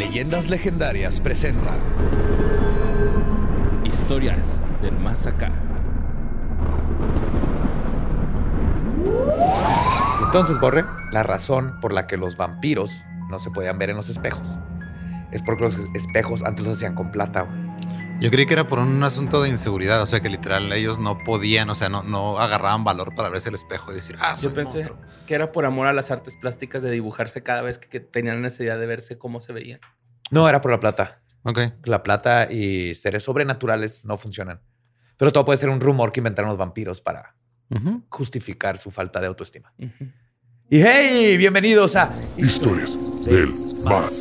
Leyendas Legendarias presenta Historias del Más Acá. Entonces, Borre, la razón por la que los vampiros no se podían ver en los espejos es porque los espejos antes los hacían con plata. Yo creí que era por un asunto de inseguridad, o sea que literal ellos no podían, o sea, no, no agarraban valor para verse el espejo y decir, ah, soy Yo pensé monstruo. que era por amor a las artes plásticas de dibujarse cada vez que, que tenían necesidad de verse cómo se veían. No, era por la plata. Ok. La plata y seres sobrenaturales no funcionan. Pero todo puede ser un rumor que inventaron los vampiros para justificar su falta de autoestima. Y hey, bienvenidos a Historias del más.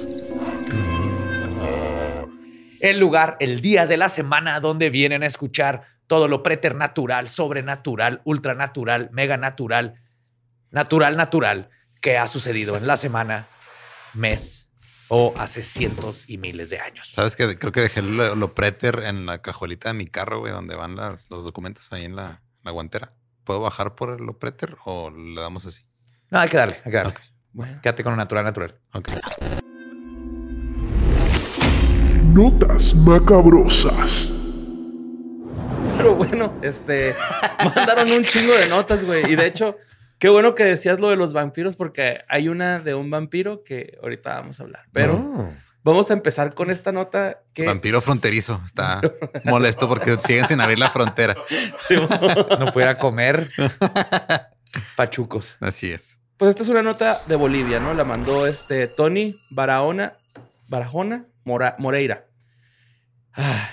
El lugar, el día de la semana donde vienen a escuchar todo lo preternatural, sobrenatural, ultranatural, meganatural, natural, natural que ha sucedido en la semana, mes o hace cientos y miles de años. Sabes que creo que dejé lo, lo preter en la cajuelita de mi carro, güey, donde van las- los documentos ahí en la, la guantera. ¿Puedo bajar por lo preter o le damos así? No, hay que darle, hay que darle. Bueno, Quédate con lo natural, natural. Ok. Notas macabrosas. pero bueno, este mandaron un chingo de notas, güey. Y de hecho, qué bueno que decías lo de los vampiros, porque hay una de un vampiro que ahorita vamos a hablar. Pero Oh. vamos a empezar con esta nota que. Vampiro fronterizo. Está molesto porque siguen sin abrir la frontera. Sí, no pudiera comer pachucos. Así es. Pues esta es una nota de Bolivia, ¿no? La mandó este Tony Barahona, Barajona Mora- Moreira. Ah.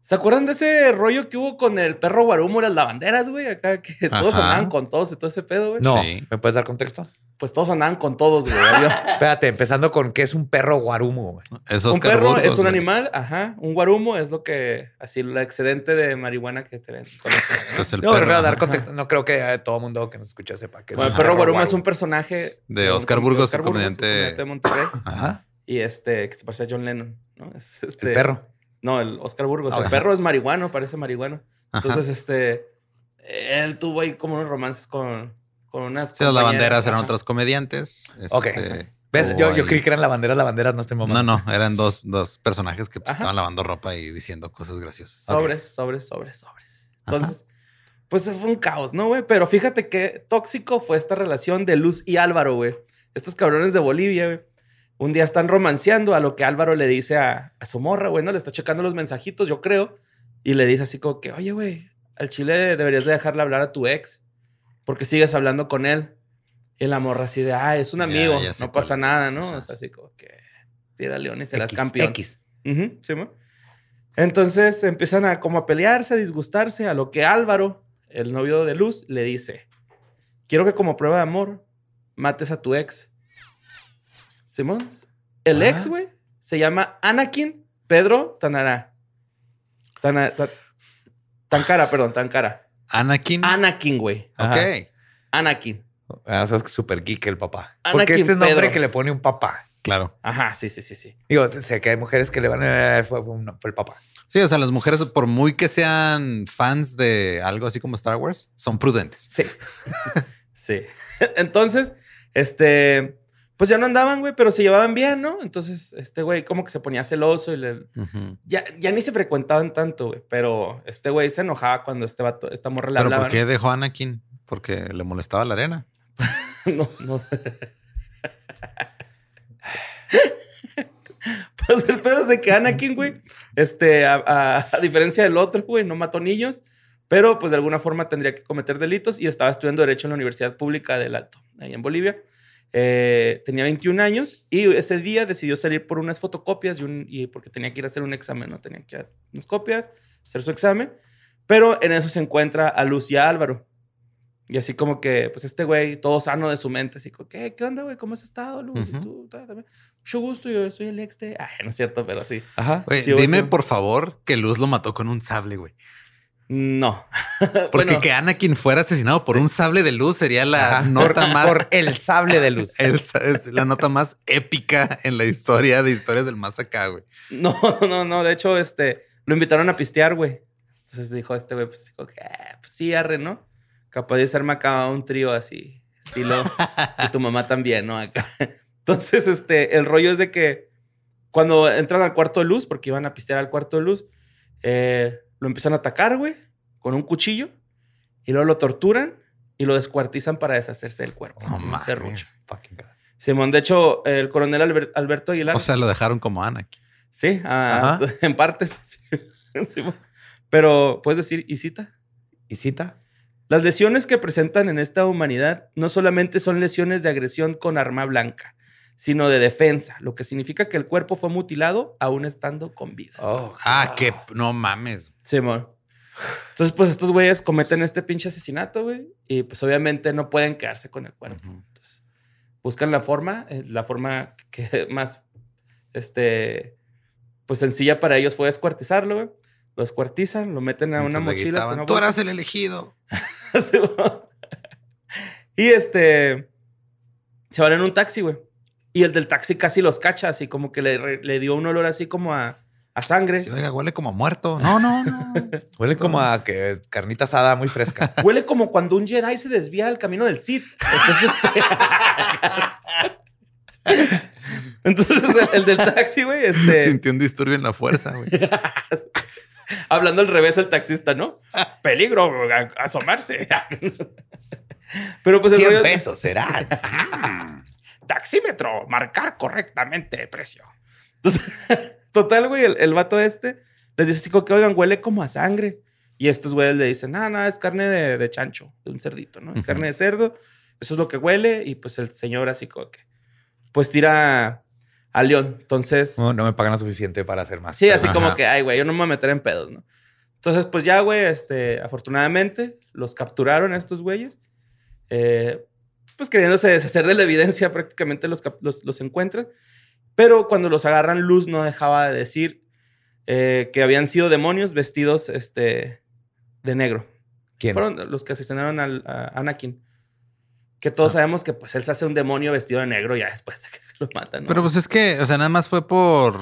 ¿Se acuerdan de ese rollo que hubo con el perro Guarumo y las lavanderas, güey? Acá que todos Ajá. andaban con todos y todo ese pedo, güey. No, Sí. ¿me puedes dar contexto? Pues todos andaban con todos, güey. Espérate, empezando con qué es un perro guarumo. güey. Es un Oscar perro Burgos, es un güey. animal, ajá. Un guarumo es lo que, así, el excedente de marihuana que te ven. con esto, ¿no? Entonces el No, pero perro voy a dar contexto. No creo que eh, todo mundo que nos escucha sepa que es Bueno, un el perro guarumo guarumo. es un personaje De Oscar Burgos, Oscar un comediante- de Monterrey. Ajá. Y este, que se parece a John Lennon, ¿no? Es, este, El perro. No, el Oscar Burgos. Ah, el perro es marihuano, parece marihuano. Ajá. Entonces, este, él tuvo ahí como unos romances con, con unas. Sí, las lavanderas eran otros comediantes. Ok. este, ¿Ves? hubo Yo, yo creí que eran lavanderas, lavanderas, no estoy mamando. No, no, eran dos, dos personajes que pues, estaban lavando ropa y diciendo cosas graciosas. Sobres, sobres, sobres, sobres. Entonces, pues fue un caos, ¿no, güey? Pero fíjate qué tóxico fue esta relación de Luz y Álvaro, güey. Estos cabrones de Bolivia, güey. Un día están romanceando a lo que Álvaro le dice a, a su morra, güey, ¿no? Le está checando los mensajitos, yo creo. Y le dice así como que, oye, güey, al chile deberías de dejarle hablar a tu ex. Porque sigues hablando con él. Y la morra así de, ah, es un amigo, ya no pasa nada, ¿no? O sea, así como que tira león y serás X, campeón. X. Sí. Entonces empiezan a como a pelearse, a disgustarse, a lo que Álvaro, el novio de Luz, le dice, quiero que como prueba de amor mates a tu ex. Simón, el Ah. ex, güey, se llama Anakin Pedro Tanara. Tana- ta- Tancara, perdón, Tancara. Anakin. Anakin, güey. ok. Anakin. Ah, sabes que es súper geek el papá. Anakin Porque este es nombre Pedro. que le pone un papá. Claro. Ajá, sí, sí, sí, sí. Digo, sé que hay mujeres que le van a... Fue, fue un- fue el papá. Sí, o sea, las mujeres, por muy que sean fans de algo así como Star Wars, son prudentes. Sí. sí. Entonces, este, pues ya no andaban, güey, pero se llevaban bien, ¿no? Entonces, este güey como que se ponía celoso y le... Ya, ya ni se frecuentaban tanto, güey, pero este güey se enojaba cuando este vato, esta morra le Pero hablaba. ¿por qué dejó a Anakin? Porque le molestaba la arena. No, no sé. pues el pedo es de que Anakin, güey, este, a, a- a diferencia del otro, güey, no mató niños, pero pues de alguna forma tendría que cometer delitos y estaba estudiando Derecho en la Universidad Pública del Alto, ahí en Bolivia. Eh, tenía 21 años y ese día decidió salir por unas fotocopias y, un, y porque tenía que ir a hacer un examen, ¿no? Tenía que ir a unas copias, hacer su examen, pero en eso se encuentra a Luz y a Álvaro. Y así como que, pues este güey, todo sano de su mente, así como, ¿qué, ¿Qué onda, güey? ¿Cómo has estado, Luz? ¿Y Ujú. tú? Ta, también. Mucho gusto, yo soy el ex de... Ay, no es cierto, pero sí. Ajá. Sí, dime sí. por favor que Luz lo mató con un sable, güey. No. Porque Bueno, que Anakin fuera asesinado por un sable de luz sería la Ajá. nota por, más. por el sable de luz. el- es la nota más épica en la historia de historias del más acá, güey. No, no, no. De hecho, este, lo invitaron a pistear, güey. Entonces dijo este güey, pues, dijo "Ah, pues sí, arre, ¿no? Capaz de ser acá un trío así, estilo. y tu mamá también, ¿no? Acá. Entonces, este, el rollo es de que cuando entran al cuarto de luz, porque iban a pistear al cuarto de luz, eh, lo empiezan a atacar, güey, con un cuchillo. Y luego lo torturan y lo descuartizan para deshacerse del cuerpo. No. Simón, de hecho, el coronel Alber- Alberto Aguilar. O sea, lo dejaron como Anakin. sí, ah, en partes. sí. Pero, ¿puedes decir y cita? ¿Y cita? Las lesiones que presentan en esta humanidad no solamente son lesiones de agresión con arma blanca, sino de defensa, lo que significa que el cuerpo fue mutilado aún estando con vida. Oh, Ah, que no mames. Simón. Entonces, pues estos güeyes cometen este pinche asesinato, güey, y pues obviamente no pueden quedarse con el cuerpo. Entonces, buscan la forma, eh, la forma que más, este, pues sencilla para ellos fue descuartizarlo, güey. Lo descuartizan, lo meten a una Entonces mochila. una Tú bolsa". eras el elegido. Y este, se van en un taxi, güey. Y el del taxi casi los cacha, así como que le, le dio un olor así como a, a sangre. Sí, oiga, huele como a muerto. No, no, no. Huele como a que carnita asada muy fresca. Huele como cuando un Jedi se desvía del camino del Sith. Entonces, este... Entonces el, el del taxi, güey, este, Sintió un disturbio en la fuerza, güey. hablando al revés el taxista, ¿no? Peligro, asomarse. Pero pues el 100 rollo- pesos serán. Taxímetro, marcar correctamente el precio. Entonces, total, güey, el, el vato este les dice así como que, oigan, huele como a sangre. Y estos güeyes le dicen, ah, no, es carne de, de chancho, de un cerdito, ¿no? Es carne de cerdo, eso es lo que huele. Y pues el señor así como que, pues tira al león. Entonces, No, no me pagan lo suficiente para hacer más. sí, así Ajá. como que, ay, güey, yo no me voy a meter en pedos, ¿no? Entonces, pues ya, güey, este, afortunadamente los capturaron a estos güeyes. Eh, pues queriéndose deshacer de la evidencia, prácticamente los, los, los encuentran. Pero cuando los agarran, Luz no dejaba de decir eh, que habían sido demonios vestidos este, de negro. ¿Quién? Fueron los que asesinaron al, a Anakin. Que todos sabemos que pues él se hace un demonio vestido de negro ya después de que lo matan. ¿no? Pero pues es que, o sea, nada más fue por.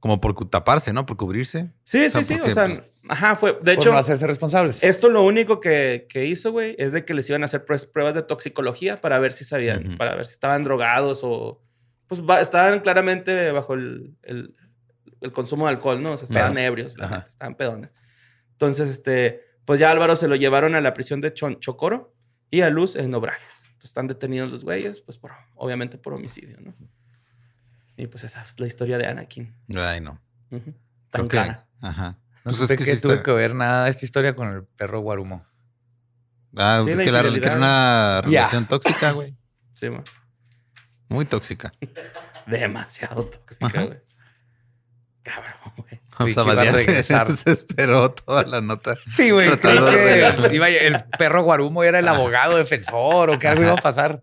Como por taparse, ¿no? Por cubrirse. sí, o sea, sí, sí. porque, O sea, pues, ajá, fue. De Por hecho, no hacerse responsables. Esto lo único que, que hizo, güey, es de que les iban a hacer pruebas- de toxicología para ver si sabían, para ver si estaban drogados o... Pues estaban claramente bajo el, el- el consumo de alcohol, ¿no? O sea, estaban ebrios, la estaban pedones. Entonces, este, pues ya Álvaro se lo llevaron a la prisión de Chon- Chocoro y a Luz en Obrajes. Entonces están detenidos los güeyes, pues por, obviamente por homicidio, ¿no? Y pues esa es la historia de Anakin. Ay, no. Tan que. cara. Ajá. No Pues es que, sí tuve está- que ver nada de esta historia con el perro Guarumo. Ah, Sí, que, la- que era una relación tóxica, güey. Sí, ma. Muy tóxica. Demasiado tóxica, güey. Cabrón, güey. O sea, iba a regresar. se esperó toda la nota. Sí, güey. Que iba- el perro Guarumo era el abogado defensor o que algo iba a pasar.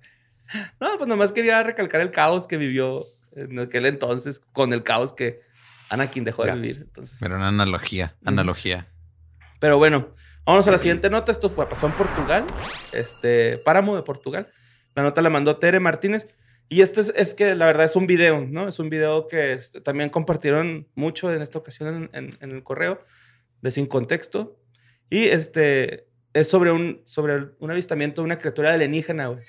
No, pues nomás quería recalcar el caos que vivió en aquel entonces con el caos que Anakin dejó Ya. de vivir. Entonces. Era una analogía. Analogía. Pero bueno, vámonos a la siguiente nota. Esto fue, pasó en Portugal, este, Páramo de Portugal. La nota la mandó Tere Martínez. Y este es, es que la verdad es un video, ¿no? Es un video que este, también compartieron mucho en esta ocasión en, en- en el correo de Sin Contexto. Y este es sobre un, sobre un avistamiento de una criatura alienígena, güey.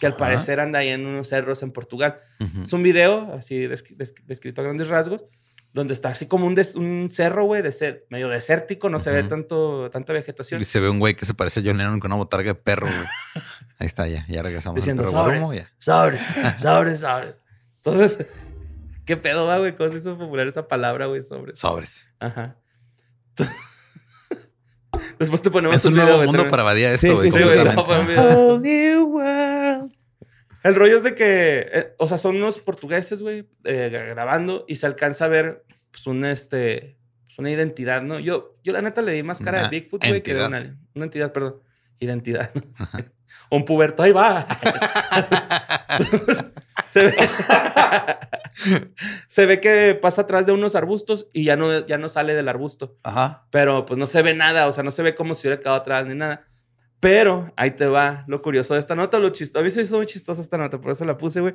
Que al Ajá. parecer anda ahí en unos cerros en Portugal. Ujú. Es un video así descri- descri- descrito a grandes rasgos, donde está así como un, des- un cerro, güey, de ser medio desértico, no se ve tanto, tanta vegetación. Y se ve un güey que se parece a John Lennon con una botarga de perro, güey. Ahí está, ya. Ya regresamos. Diciendo, "Sobres". Ya. Sobres, sobres, sobres. Entonces, ¿qué pedo va, güey? ¿Cómo se hizo popular esa palabra, güey? Sobres. Sobres. Ajá. Después te ponemos Es un video, nuevo mundo para Badía Sí, esto, güey. sí, Sí, güey, El rollo es de que, eh, o sea, son unos portugueses, güey, eh, grabando y se alcanza a ver, pues, un, este, pues, una identidad, ¿no? Yo, yo la neta le di más cara Una de Bigfoot, güey, que de una, una entidad, perdón. Identidad. un puberto, ahí va. Entonces, se ve, se ve que pasa atrás de unos arbustos y ya no, ya no sale del arbusto. Ajá. Pero pues no se ve nada, o sea, no se ve como si hubiera quedado atrás ni nada. Pero ahí te va lo curioso de esta nota, lo chistoso. A mí se me hizo muy chistosa esta nota, por eso la puse, güey.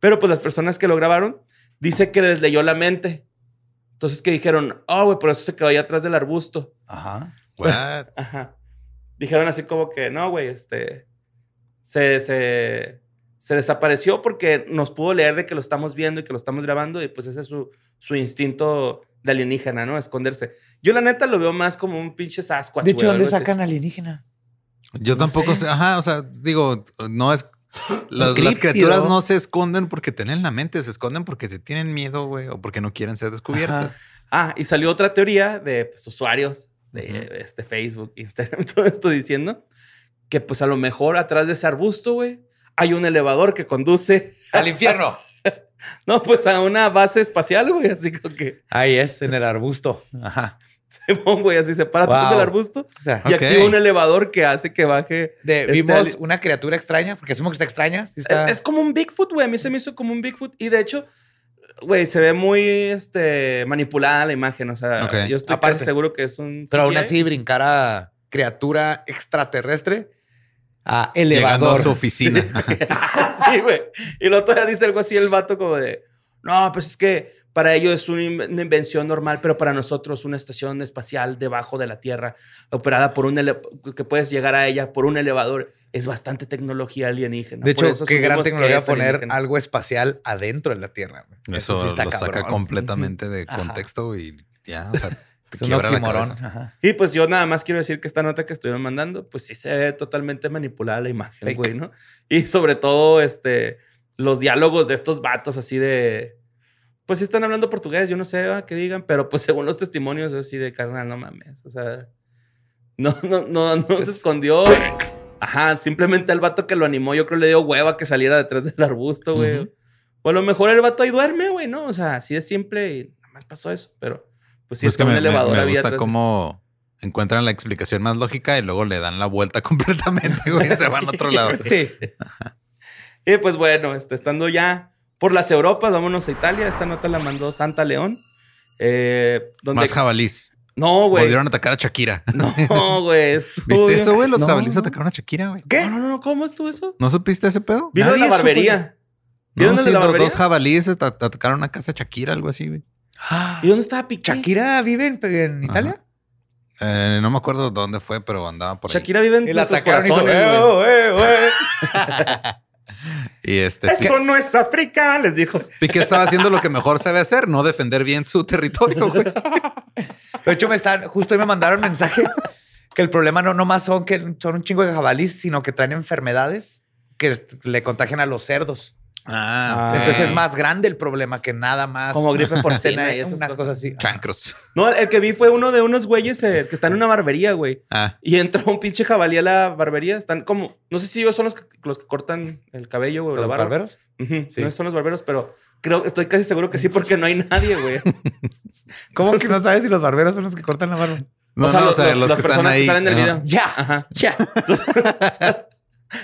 Pero pues las personas que lo grabaron, dice que les leyó la mente. Entonces que dijeron, oh, güey, por eso se quedó ahí atrás del arbusto. Ajá. What? Ajá. Dijeron así como que, no, güey, este. Se, se, se desapareció porque nos pudo leer de que lo estamos viendo y que lo estamos grabando y pues ese es su, su instinto de alienígena, ¿no? Esconderse. Yo la neta lo veo más como un pinche Sasquatch. De hecho, güey, ¿dónde algo así. sacan alienígena? Yo No tampoco sé. sé. Ajá, o sea, digo, no es. Las, criaturas no se esconden porque te leen la mente, se esconden porque te tienen miedo, güey, o porque no quieren ser descubiertas. Ah, y salió otra teoría de pues, usuarios de este Facebook, Instagram, todo esto diciendo que pues a lo mejor atrás de ese arbusto, güey, hay un elevador que conduce, Al infierno. no, pues a una base espacial, güey, así como que, Ahí es, en el arbusto. Ajá. Simón, güey, así se para atrás Wow. del arbusto O sea, y Ok. activa un elevador que hace que baje. de- Este vimos una criatura extraña, porque asumo que está extraña. sí está- Es como un Bigfoot, güey, a mí se me hizo como un Bigfoot y de hecho... Güey, se ve muy este, manipulada la imagen. O sea, yo estoy Aparte. casi seguro que es un. pero aún así, brincar a criatura extraterrestre a Llegando elevador. a su oficina. sí, güey. Y luego todavía dice algo así el vato como de, no, pues es que para ellos es una in- una invención normal, pero para nosotros una estación espacial debajo de la Tierra, operada por un que puedes llegar a ella por un elevador, es bastante tecnología alienígena. De Por hecho, eso qué gran tecnología poner alienígena. algo espacial adentro de la Tierra. Eso, sí está lo saca completamente de Ajá. contexto y ya, o sea, te Es un. Y pues yo nada más quiero decir que esta nota que estuvieron mandando, pues sí se ve totalmente manipulada la imagen, Fake. güey, ¿no? Y sobre todo, este, los diálogos de estos vatos así de... Pues sí están hablando portugués, yo no sé ¿va? qué digan, pero pues según los testimonios es así de carnal, no mames, o sea... No, no, no, no se escondió. Ajá, simplemente el vato que lo animó, yo creo le dio hueva que saliera detrás del arbusto, güey. O a lo mejor el vato ahí duerme, güey, ¿no? O sea, así de simple y nada más pasó eso, pero... Pues sí, Pues es que un me, elevador me había gusta de- cómo encuentran la explicación más lógica y luego le dan la vuelta completamente, güey. Se van a otro lado. Sí. Y pues bueno, este, estando ya por las Europas, vámonos a Italia. Esta nota la mandó Santa León. Eh, donde... Más jabalís. No, güey. Volvieron a atacar a Shakira. No, güey. estuvo ¿Viste eso, güey? Los No, jabalíes no. atacaron a Shakira, güey. ¿Qué? No, no, no. ¿Cómo estuvo eso? ¿No supiste ese pedo? ¿Vieron Nadie la supo barbería? ¿Vieron No, de sí, la do- barbería? dos jabalíes at- atacaron a casa de Shakira, algo así, güey. ¿Y dónde estaba Piqué? ¿Shakira vive en, en Italia? Eh, no me acuerdo dónde fue, pero andaba por ahí. Shakira vive en Y la nuestros atacaron y hizo, corazones, güey. Y este Esto no es África, les dijo. Piqué estaba haciendo lo que mejor sabe hacer, no defender bien su territorio, güey. De hecho, me están, justo hoy me mandaron mensaje que el problema no nomás son que son un chingo de jabalís, sino que traen enfermedades que le contagian a los cerdos. Ah, Ah. Entonces es más grande el problema que nada más. Como gripe porcina y una esas cosa cosas. así. chancros. No, el que vi fue uno de unos güeyes eh, que están en una barbería, güey. Ah, Y entra un pinche jabalí a la barbería. Están como, no sé si ellos son los que, los que cortan el cabello, güey, o la ¿Los barba. barberos? Ujú, Sí. No son los barberos, pero creo, estoy casi seguro que sí, porque no hay nadie, güey. ¿Cómo que no sabes si los barberos son los que cortan la barba? no, o sea, no, los, o sea, los- los, las que están personas ahí. que salen del ajá. video. Ya, Ajá. ya.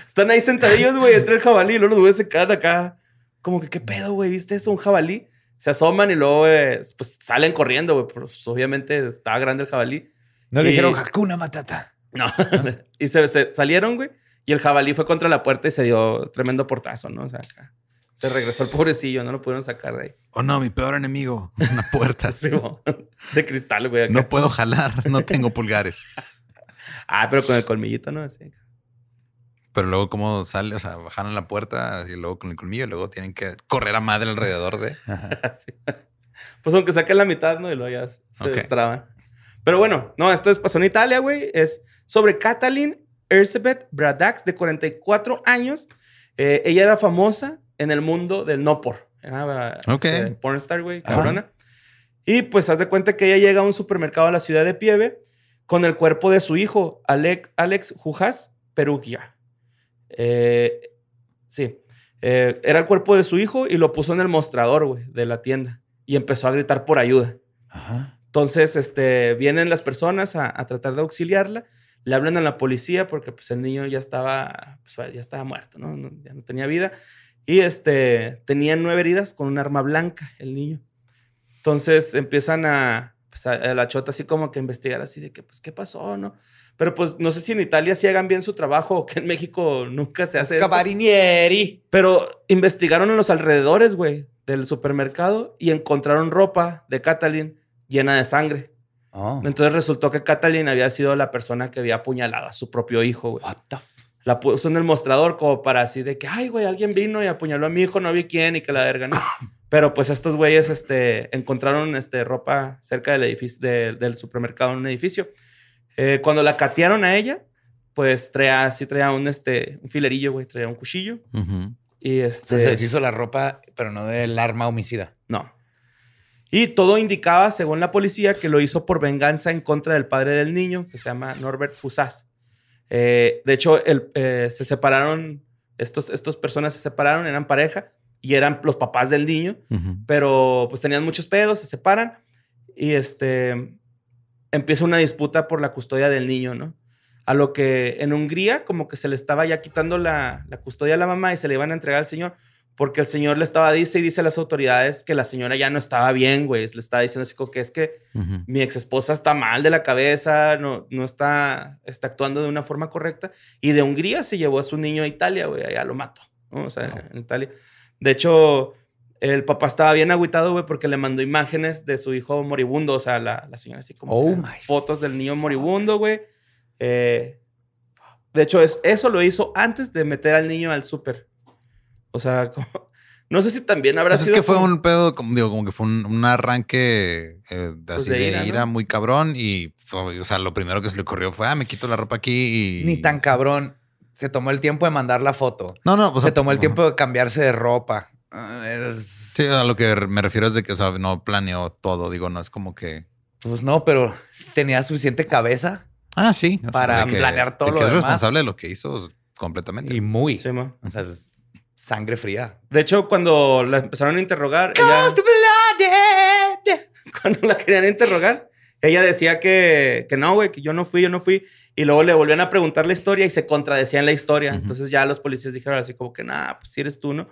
Están ahí sentadillos, güey, entre el jabalí. Y luego los güeyes se quedan acá. Como que, ¿qué pedo, güey? ¿Viste eso? Un jabalí. Se asoman y luego, eh, pues, salen corriendo, güey. Pues, obviamente estaba grande el jabalí. No le dijeron Hakuna Matata. No. y se, se salieron, güey. Y el jabalí fue contra la puerta y se dio tremendo portazo, ¿no? O sea, acá. Se regresó el pobrecillo, no lo pudieron sacar de ahí. Oh no, mi peor enemigo, una puerta. Sí, de cristal, güey. acá. No puedo jalar, no tengo pulgares. Ah, pero con el colmillito, ¿no? Así. Pero luego cómo sale, o sea, bajan la puerta y luego con el colmillo y luego tienen que correr a madre alrededor de... Pues aunque saquen la mitad, ¿no? Y luego ya se. Pero bueno, no, esto es, pasó en Italia, güey. Es sobre Katalin Erzsébet Bradax, de 44 años. Eh, ella era famosa en el mundo del no por. Era Ok. este, pornstar, güey, Ajá. cabrona. Y pues haz de cuenta que ella llega a un supermercado a la ciudad de Pieve con el cuerpo de su hijo, Alex, Alex Jujas Perugia. Eh, sí. Eh, era el cuerpo de su hijo y lo puso en el mostrador, güey, de la tienda. Y empezó a gritar por ayuda. Ajá. Entonces, este, vienen las personas a, a tratar de auxiliarla. Le hablan a la policía porque pues, el niño ya estaba, pues, ya estaba muerto, ¿no? No- Ya no tenía vida. Y este, tenía nueve heridas con un arma blanca, el niño. Entonces empiezan a, pues, a, a la chota así como que investigar así de que, pues, ¿qué pasó, no? Pero pues no sé si en Italia sí hagan bien su trabajo o que en México nunca se hace. Cabarinieri. Pero investigaron en los alrededores, güey, del supermercado y encontraron ropa de Catalin llena de sangre. Oh. Entonces resultó que Catalin había sido la persona que había apuñalado a su propio hijo, güey. What the La puso en el mostrador como para así de que, ay, güey, alguien vino y apuñaló a mi hijo, no vi quién y que la verga, ¿no? Pero pues estos güeyes este, encontraron este, ropa cerca del edificio, de- del supermercado en un edificio. Eh, cuando la catearon a ella, pues traía, sí traía un, este, un filerillo, güey, traía un cuchillo. Ujú. Y O este... sea, se deshizo la ropa, pero no del arma homicida. No. Y todo indicaba, según la policía, que lo hizo por venganza en contra del padre del niño, que se llama Norbert Fusaz. Eh, de hecho, el- eh, se separaron, estos, estos personas se separaron, eran pareja y eran los papás del niño, Ujú. pero pues tenían muchos pedos, se separan y este empieza una disputa por la custodia del niño, ¿no? A lo que en Hungría como que se le estaba ya quitando la, la custodia a la mamá y se le iban a entregar al señor porque el señor le estaba, dice y dice a las autoridades que la señora ya no estaba bien, güey. Le estaba diciendo así como que es que mi ex esposa está mal de la cabeza, no, no está, está actuando de una forma correcta. Y de Hungría se llevó a su niño a Italia, güey, allá lo mató, ¿no? O sea, No. en Italia. De hecho, el papá estaba bien agüitado, güey, porque le mandó imágenes de su hijo moribundo, o sea, la, la señora así como Oh que my fotos del niño moribundo, güey. Eh, de hecho, es, eso lo hizo antes de meter al niño al súper. O sea, como- no sé si también habrá Pues es sido que fue como- un pedo, como digo, como que fue un, un arranque eh, de, así de de ira, ira, ¿no? muy cabrón. Y, o sea, lo primero que se le ocurrió fue, ah, me quito la ropa aquí y. Ni tan cabrón. Se tomó el tiempo de mandar la foto. No, no, o sea, se tomó el tiempo de cambiarse de ropa. Ah, es- Sí, a lo que me refiero es de que, o sea, no planeó todo. Digo, no es como que. Pues no, pero tenía suficiente cabeza Ah, sí. o sea, Para que- planear todo de lo que es demás. responsable de lo que hizo completamente. y muy. Sí, ma. O sea, sangre fría. De hecho, cuando la empezaron a interrogar, ella, cuando la querían interrogar, ella decía que, que no, güey, que yo no fui, yo no fui. Y luego le volvían a preguntar la historia y se contradecían la historia. Entonces ya los policías dijeron así como que, nah, pues si eres tú, ¿no?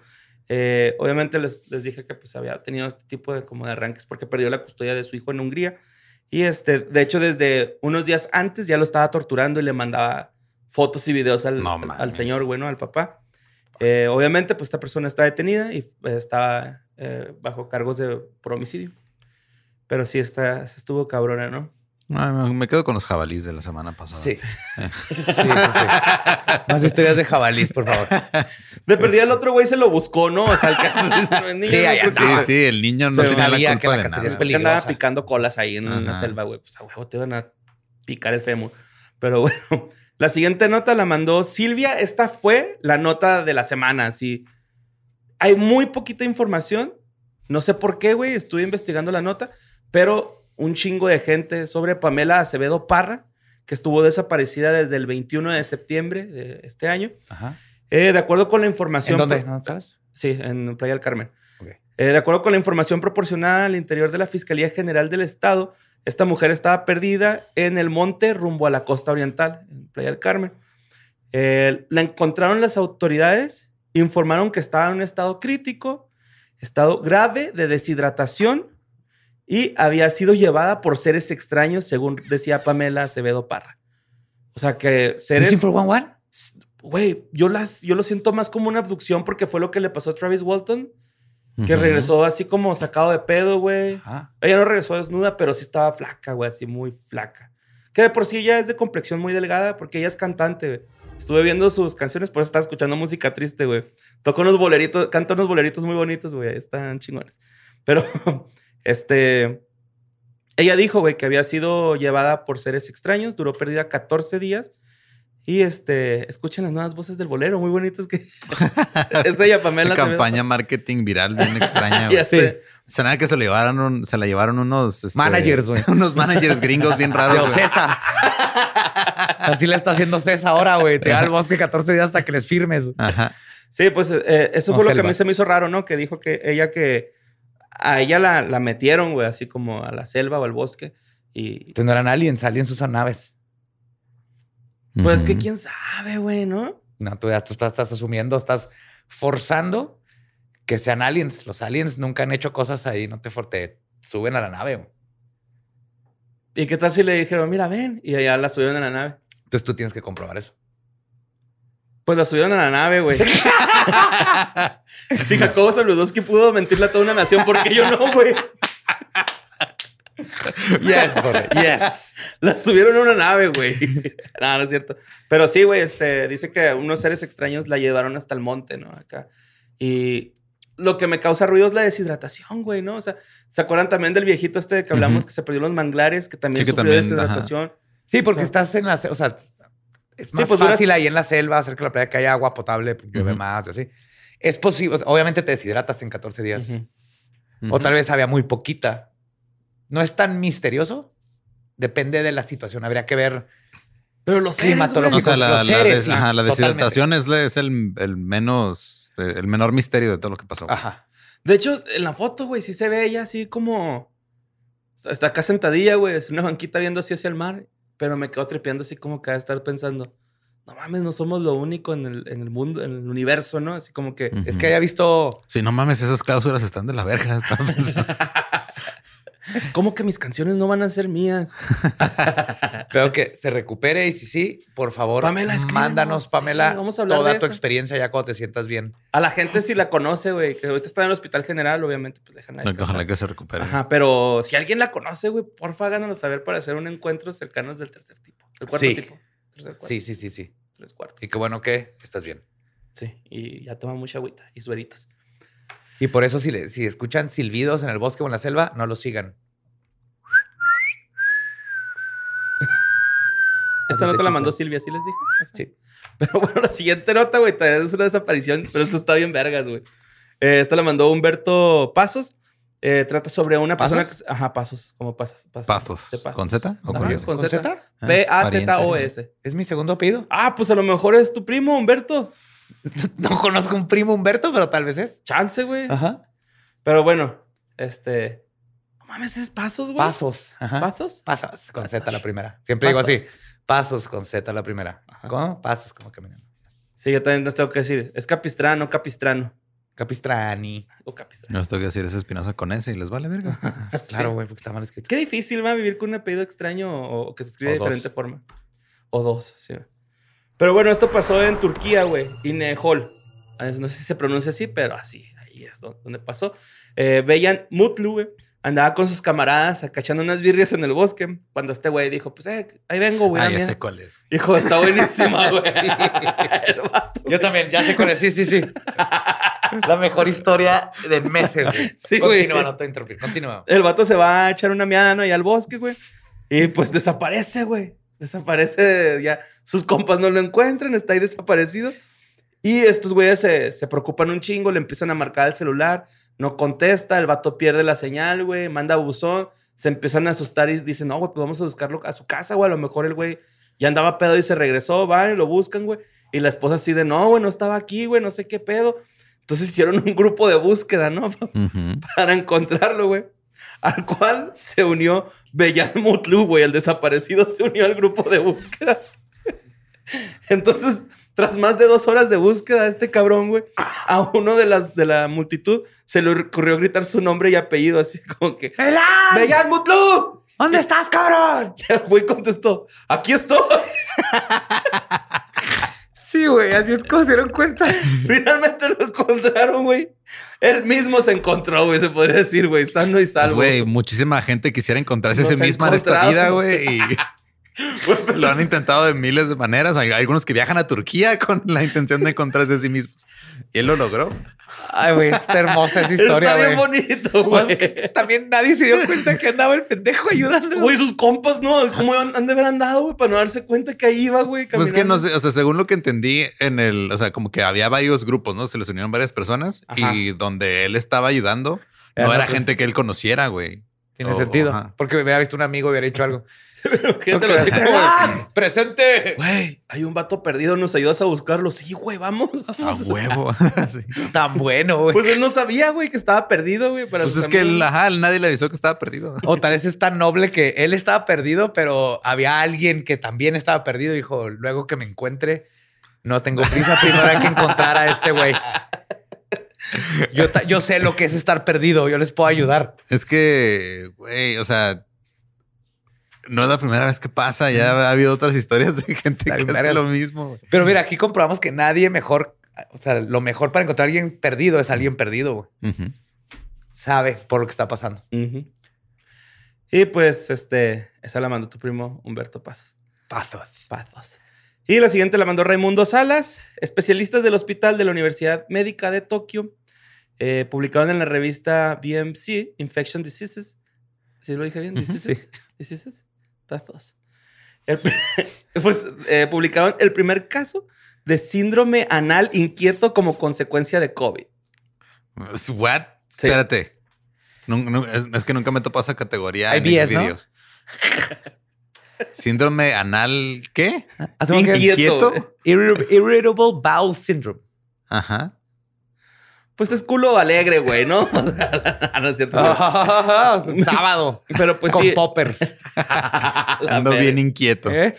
Eh, obviamente les, les dije que pues había tenido este tipo de como de arranques porque perdió la custodia de su hijo en Hungría. Y este, de hecho, desde unos días antes ya lo estaba torturando y le mandaba fotos y videos al, No al- señor, bueno, al papá. Eh, obviamente, pues esta persona está detenida y eh, está eh, bajo cargos de por homicidio. Pero sí está, estuvo cabrona, ¿no? Ah, me- quedo con los jabalís de la semana pasada. Sí. sí, sí, sí. Más historias de jabalís, por favor. De perdida el otro güey se lo buscó, ¿no? O sea, el caso es niño Sí, no, Sí, sí, el niño no Se tenía sabía la que culpa la de nada. es que andaba picando colas ahí en una Ajá. selva, güey. Pues a huevo te van a picar el fémur. Pero bueno, la siguiente nota la mandó Silvia. Esta fue la nota de la semana. Así. Hay muy poquita información. No sé por qué, güey. Estuve investigando la nota, pero un chingo de gente sobre Pamela Acevedo Parra, que estuvo desaparecida desde el 21 de septiembre de este año. Ajá. Eh, de acuerdo con la información. ¿En dónde? ¿No sabes? Sí, en Playa del Carmen. Eh, de acuerdo con la información proporcionada al interior de la Fiscalía General del Estado, esta mujer estaba perdida en el monte rumbo a la costa oriental, en Playa del Carmen. Eh, la encontraron las autoridades, informaron que estaba en un estado crítico, estado grave de deshidratación y había sido llevada por seres extraños, según decía Pamela Acevedo Parra. O sea que seres... ¿Missing for One One? Güey, yo, las, yo lo siento más como una abducción porque fue lo que le pasó a Travis Walton, que Ujú. regresó así como sacado de pedo, güey. Ella no regresó desnuda, pero sí estaba flaca, güey, así muy flaca. Que de por sí ella es de complexión muy delgada porque ella es cantante, güey. Estuve viendo sus canciones, por eso estaba escuchando música triste, güey. Toca unos boleritos, canta unos boleritos muy bonitos, güey. Están chingones. Pero, este... Ella dijo, güey, que había sido llevada por seres extraños, duró perdida 14 días. Y este, escuchen las nuevas voces del bolero, muy bonitos que es ella, Pamela. Una Acevedo. campaña marketing viral bien extraña. Ya sé. Se nada que se le llevaron, un- se la llevaron unos este, Managers, güey. unos managers gringos bien raros. De güey. César. Así le está haciendo César ahora, güey. Te da el bosque 14 días hasta que les firmes. Ajá. Sí, pues eh, eso No, fue lo que a selva. mí se me hizo raro, ¿no? Que dijo que ella que a ella la, la metieron, güey, así como a la selva o al bosque. Y Entonces no eran aliens, aliens usan naves. pues que quién sabe, güey, ¿no? No, tú ya tú estás, estás asumiendo, estás forzando que sean aliens. Los aliens nunca han hecho cosas ahí, no te, for- te suben a la nave. güey. ¿Y qué tal si le dijeron, mira, ven? Y allá la subieron a la nave. Entonces tú tienes que comprobar eso. Pues la subieron a la nave, güey. si Jacobo Zabludowski pudo mentirle a toda una nación, ¿por qué yo no, güey? Yes, yes. La subieron a una nave, güey. no, no es cierto. Pero sí, güey, este, dice que unos seres extraños la llevaron hasta el monte, ¿no? Acá. Y lo que me causa ruido es la deshidratación, güey, ¿no? O sea, ¿se acuerdan también del viejito este que hablamos que se perdió en los manglares, que también Sí, que sufrió también, deshidratación? Sí, porque O sea, estás en la... O sea, es más pues, duras- fácil ahí en la selva hacer que la playa que haya agua potable, pues, llueve Ujú. más y así. Es posible. o sea, obviamente te deshidratas en 14 días. Ujú. O tal vez había muy poquita. No es tan misterioso. Depende de la situación. Habría que ver Pero los seres, Climatológico. O sea, la, los la seres, des- sí, ajá, la deshidratación es, la- es el, el menos, eh, el menor misterio de todo lo que pasó. Ajá. De hecho, en la foto, güey, sí se ve ella así como. Está acá sentadilla, güey, es una banquita viendo así hacia el mar. Pero me quedo trepeando así como que a estar pensando. No mames, no somos lo único en el, en el mundo, en el universo, ¿no? Así como que. Es que haya visto. Sí, no mames, esas cláusulas están de la verga. ¿Cómo que mis canciones no van a ser mías? Espero que se recupere y si sí, por favor, Pamela, mándanos, Sí, Pamela, vamos a hablar toda de tu eso. experiencia ya cuando te sientas bien. A la gente si la conoce, güey, que ahorita está en el hospital general, obviamente, pues déjenla. Ojalá descansar. que se recupere. Ajá, pero si alguien la conoce, güey, porfa, háganoslo saber para hacer un encuentro cercanos del tercer tipo. Del cuarto Sí. tipo. Tercer cuarto. Sí, sí, sí, sí. Tres cuartos. Y qué bueno que estás bien. Sí, y ya toma mucha agüita y sueritos. Y por eso, si, le- si escuchan silbidos en el bosque o en la selva, no los sigan. Esta nota la mandó Silvia, ¿sí les dije? Esa. Sí. Pero bueno, la siguiente nota, güey, también es una desaparición, pero esto está bien vergas, güey. Eh, esta la mandó Humberto Pasos. Eh, trata sobre una persona ¿Pasos? que... Ajá, Pasos, como Pasos. Pazos. de Pasos. ¿Con Z o con Z. Ah, P-A-Z-O-S. ¿Es mi segundo apellido? Ah, pues a lo mejor es tu primo, Humberto. No conozco un primo Humberto, pero tal vez es. Chance, güey. Ajá. Pero bueno, este... No mames, es Pasos, güey. Pasos. Ajá. ¿Pasos? Pasos con Z la primera. Siempre digo Pasos. así. Pasos con Z la primera. ¿Cómo? Pasos como caminando. Sí, yo también les tengo que decir. Es Capistrano, Capistrano. Capistrani. O Capistrano. No, tengo que decir es Espinosa con S y les vale verga. Claro, güey, porque está mal escrito. Qué difícil va a vivir con un apellido extraño o, o que se escribe O de dos. diferente forma. O dos, sí. Pero bueno, esto pasó en Turquía, güey. Inehol. Ah, No sé si se pronuncia así, pero así. Ahí es do- donde pasó. Eh, Beyan Mutlu, güey. Andaba con sus camaradas acachando unas birrias en el bosque. Cuando este güey dijo, pues, eh, ahí vengo, güey. Ah, ya mí". sé cuál es. Hijo, está buenísima, güey. El vato. Yo también, ya sé cuál es. Sí, sí, sí. La mejor historia de meses. güey. Sí, güey. Continúa, no te interrumpir. Continúa. El vato se va a echar una miada, ¿no? Y al bosque, güey. Y pues desaparece, güey. Desaparece ya. Sus compas no lo encuentran, está ahí desaparecido. Y estos güeyes se, se preocupan un chingo, le empiezan a marcar el celular, no contesta, el vato pierde la señal, güey, manda buzón, se empiezan a asustar y dicen, no, güey, pues vamos a buscarlo a su casa, güey, a lo mejor el güey ya andaba pedo y se regresó, van lo buscan, güey. Y la esposa así de, no, güey, no estaba aquí, güey, no sé qué pedo. Entonces hicieron un grupo de búsqueda, ¿no? Para encontrarlo, güey. Al cual se unió Bellan Mutlu, güey. El desaparecido se unió al grupo de búsqueda. Entonces, tras más de dos horas de búsqueda, este cabrón, güey, a uno de las de la multitud se le ocurrió gritar su nombre y apellido, así como que ¡Elan! ¡Bellan Mutlu! ¿Dónde estás, cabrón? Y el güey contestó: ¡Aquí estoy! Sí, güey, así es como se dieron cuenta. Finalmente lo encontraron, güey. Él mismo se encontró, güey, se podría decir, güey, sano y Pues, salvo. güey, muchísima gente quisiera encontrarse a sí misma en esta vida, güey. Y lo han intentado de miles de maneras. Hay algunos que viajan a Turquía con la intención de encontrarse a sí mismos. Y él lo logró. Ay, güey, está hermosa esa historia, Está bien güey. bonito, güey. También nadie se dio cuenta que andaba el pendejo ayudando. Güey, sus compas, ¿no? ¿Cómo han han de haber andado, güey? Para no darse cuenta que ahí iba, güey. Pues que no sé, o sea, según lo que entendí en el, o sea, como que había varios grupos, ¿no? Se les unieron varias personas Ajá. y donde él estaba ayudando, Era no era pues- gente que él conociera, güey. Tiene Oh, sentido. ajá. Porque hubiera visto un amigo y hubiera dicho algo. Pero gente lo así como, ¡Elan! ¡Presente! Güey, hay un vato perdido, ¿nos ayudas a buscarlo? Sí, güey, vamos. A huevo. Sí. Tan bueno, güey. Pues él no sabía, güey, que estaba perdido, güey. para Pues es que amigos. ajá, nadie le avisó que estaba perdido. O tal vez es tan noble que él estaba perdido, pero había alguien que también estaba perdido. Dijo, luego que me encuentre, no tengo prisa. Primero hay que encontrar a este güey. Yo, yo sé lo que es estar perdido. Yo les puedo ayudar. Es que, güey, o sea, no es la primera vez que pasa. Ya ha habido otras historias de gente que hace lo mismo. Pero mira, aquí comprobamos que nadie mejor, o sea, lo mejor para encontrar a alguien perdido es alguien perdido. güey. Sabe por lo que está pasando. Y pues, este, esa la mandó tu primo Humberto Pazos. Pazos. Pazos. Y la siguiente la mandó Raimundo Salas, especialistas del Hospital de la Universidad Médica de Tokio. eh, publicaron en la revista BMC, Infection Diseases. ¿Sí lo dije bien? Diseases. Diseases. El pues eh, publicaron el primer caso de síndrome anal inquieto como consecuencia de COVID. What? Sí. Espérate. Es, es que nunca me topó esa categoría en IBS, ¿no? Síndrome anal, ¿qué? Que- Inquieto. ¿Inquieto? Irri- Irritable Bowel Syndrome. Ajá. Pues es culo alegre, güey, ¿no? no es cierto. pero- Sábado. Pero pues con sí. poppers. Ando bien inquieto. ¿Eh?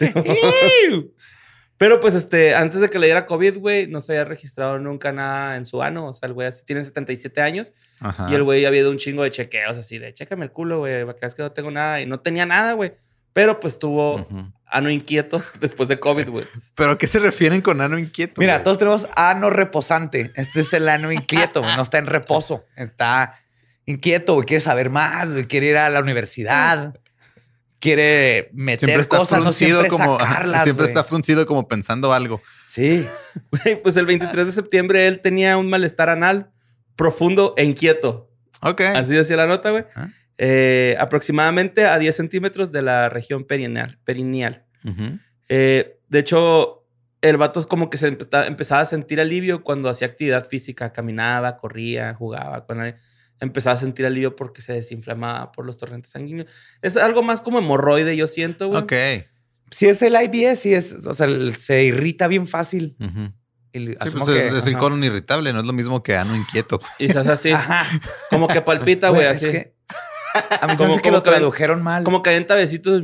Pero pues este, antes de que le diera COVID, güey, no se había registrado nunca nada en su ano. O sea, el güey así tiene 77 años Ajá. y el güey había ido un chingo de chequeos así de chécame el culo, güey, para que veas que no tengo nada. Y no tenía nada, güey. Pero pues tuvo. Ano inquieto después de COVID, güey. ¿Pero a qué se refieren con ano inquieto? Mira, todos tenemos ano reposante. Este es el ano inquieto. No está en reposo. Está inquieto, güey. Quiere saber más, güey. Quiere ir a la universidad. Quiere meter Siempre está cosas, no siempre como. sacarlas, siempre está fruncido como pensando algo. Sí. Güey, Pues el 23 de septiembre él tenía un malestar anal profundo e inquieto. Ok. Así decía la nota, güey. Ah. Eh, aproximadamente a 10 centímetros de la región perineal. perineal. Eh, de hecho, el vato es como que se empezaba, empezaba a sentir alivio cuando hacía actividad física, caminaba, corría, jugaba con. Empezaba a sentir alivio porque se desinflamaba por los torrentes sanguíneos. Es algo más como hemorroide, yo siento, güey. Ok. Si es el IBS, sí es, o sea, el- se irrita bien fácil. Sí, pues que- es, es el colon irritable, no es lo mismo que ano inquieto. Y se hace así, Ajá. como que palpita, güey, Güey, así. es que a mí se hace que como lo que- tradujeron mal. Como calienta besitos.